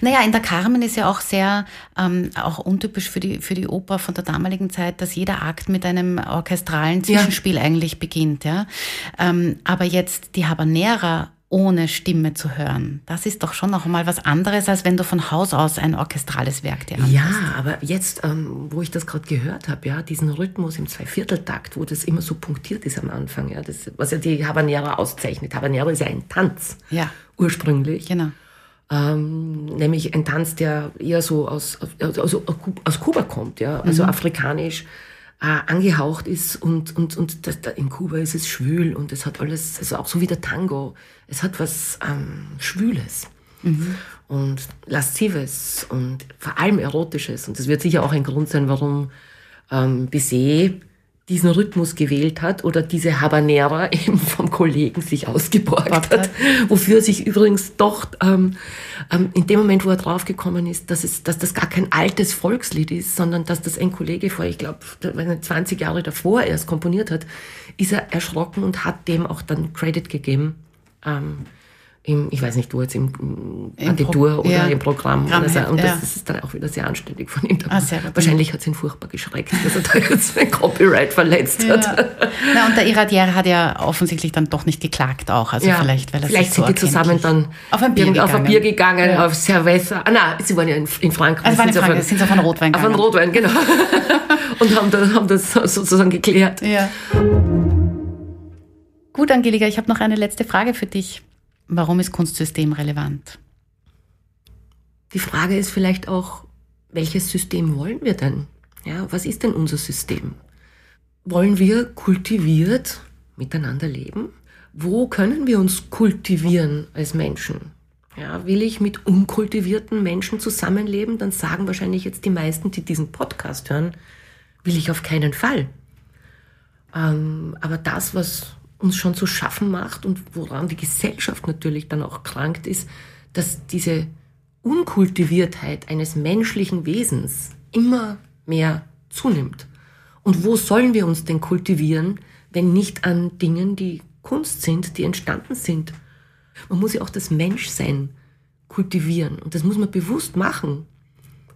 naja, in der Carmen ist ja auch sehr, ähm, auch untypisch für die, für die Oper von der damaligen Zeit, dass jeder Akt mit einem orchestralen Zwischenspiel ja. eigentlich beginnt, ja. Ähm, aber jetzt die Habanera ohne Stimme zu hören. Das ist doch schon noch mal was anderes, als wenn du von Haus aus ein orchestrales Werk dir anhörst. Ja, aber jetzt, ähm, wo ich das gerade gehört habe, ja, diesen Rhythmus im Zweivierteltakt, wo das immer so punktiert ist am Anfang, ja, das, was ja die Habanera auszeichnet. Habanera ist ja ein Tanz. Ja. Ursprünglich. Genau. Ähm, nämlich ein Tanz, der eher so aus, also aus Kuba kommt, ja, also mhm. afrikanisch äh, angehaucht ist und, und, und das, da in Kuba ist es schwül und es hat alles, also auch so wie der Tango, es hat was ähm, Schwüles mhm. und Laszives und vor allem Erotisches und das wird sicher auch ein Grund sein, warum ähm, Bizet diesen Rhythmus gewählt hat oder diese Habanera eben vom Kollegen sich ausgeborgt hat, hat. wofür sich übrigens doch ähm, ähm, in dem Moment, wo er draufgekommen ist, dass, es, dass das gar kein altes Volkslied ist, sondern dass das ein Kollege vor, ich glaube, 20 Jahre davor erst komponiert hat, ist er erschrocken und hat dem auch dann Credit gegeben. Ähm, im, ich weiß nicht, wo jetzt im, im Pro oder ja. im Programm. Oder so. Und das, ja. ist dann auch wieder sehr anständig von ihm. Ah, Wahrscheinlich hat es ihn furchtbar geschreckt, dass er da jetzt sein Copyright verletzt ja. hat. Na, und der Iradier hat ja offensichtlich dann doch nicht geklagt auch. Also vielleicht, weil er vielleicht sind so die zusammen dann auf ein Bier gegangen, auf, ein Bier gegangen, auf Cerveza. Ah, nein, sie waren ja in, in Frankreich. Also waren in Frankreich, sind sie auf einen Rotwein gegangen. Auf einen Rotwein, genau. und haben das, haben das sozusagen geklärt. Ja. Gut, Angelika, ich habe noch eine letzte Frage für dich. Warum ist Kunstsystem relevant? Die Frage ist vielleicht auch, welches System wollen wir denn? Ja, was ist denn unser System? Wollen wir kultiviert miteinander leben? Wo können wir uns kultivieren als Menschen? Ja, will ich mit unkultivierten Menschen zusammenleben? Dann sagen wahrscheinlich jetzt die meisten, die diesen Podcast hören, will ich auf keinen Fall. Ähm, aber das, was uns schon zu schaffen macht und woran die Gesellschaft natürlich dann auch krankt ist, dass diese Unkultiviertheit eines menschlichen Wesens immer mehr zunimmt. Und wo sollen wir uns denn kultivieren, wenn nicht an Dingen, die Kunst sind, die entstanden sind? Man muss ja auch das Menschsein kultivieren und das muss man bewusst machen,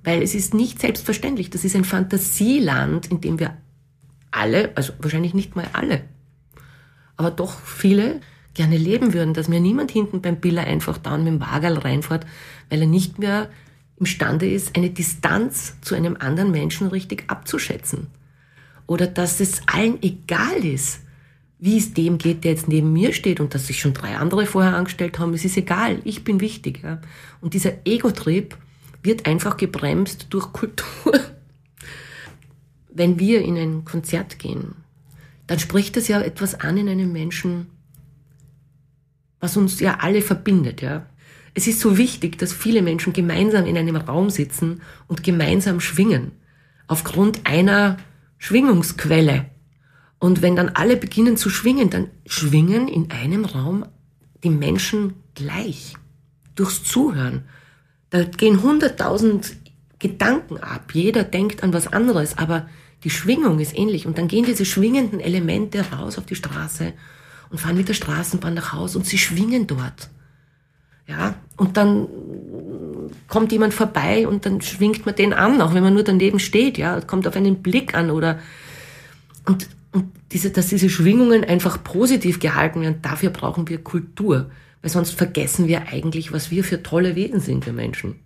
weil es ist nicht selbstverständlich. Das ist ein Fantasieland, in dem wir alle, also wahrscheinlich nicht mal alle, aber doch viele gerne leben würden, dass mir niemand hinten beim Biller einfach da mit dem Wagerl reinfährt, weil er nicht mehr imstande ist, eine Distanz zu einem anderen Menschen richtig abzuschätzen. Oder dass es allen egal ist, wie es dem geht, der jetzt neben mir steht und dass sich schon drei andere vorher angestellt haben. Es ist egal, ich bin wichtig. Ja. Und dieser Ego-Trieb wird einfach gebremst durch Kultur. Wenn wir in ein Konzert gehen, dann spricht das ja etwas an in einem Menschen, was uns ja alle verbindet, ja. Es ist so wichtig, dass viele Menschen gemeinsam in einem Raum sitzen und gemeinsam schwingen. Aufgrund einer Schwingungsquelle. Und wenn dann alle beginnen zu schwingen, dann schwingen in einem Raum die Menschen gleich. Durchs Zuhören. Da gehen hunderttausend Gedanken ab. Jeder denkt an was anderes, aber die Schwingung ist ähnlich. Und dann gehen diese schwingenden Elemente raus auf die Straße und fahren mit der Straßenbahn nach Hause und sie schwingen dort. Ja, und dann kommt jemand vorbei und dann schwingt man den an, auch wenn man nur daneben steht, ja, kommt auf einen Blick an oder, und, und diese, dass diese Schwingungen einfach positiv gehalten werden, dafür brauchen wir Kultur, weil sonst vergessen wir eigentlich, was wir für tolle Wesen sind, wir Menschen.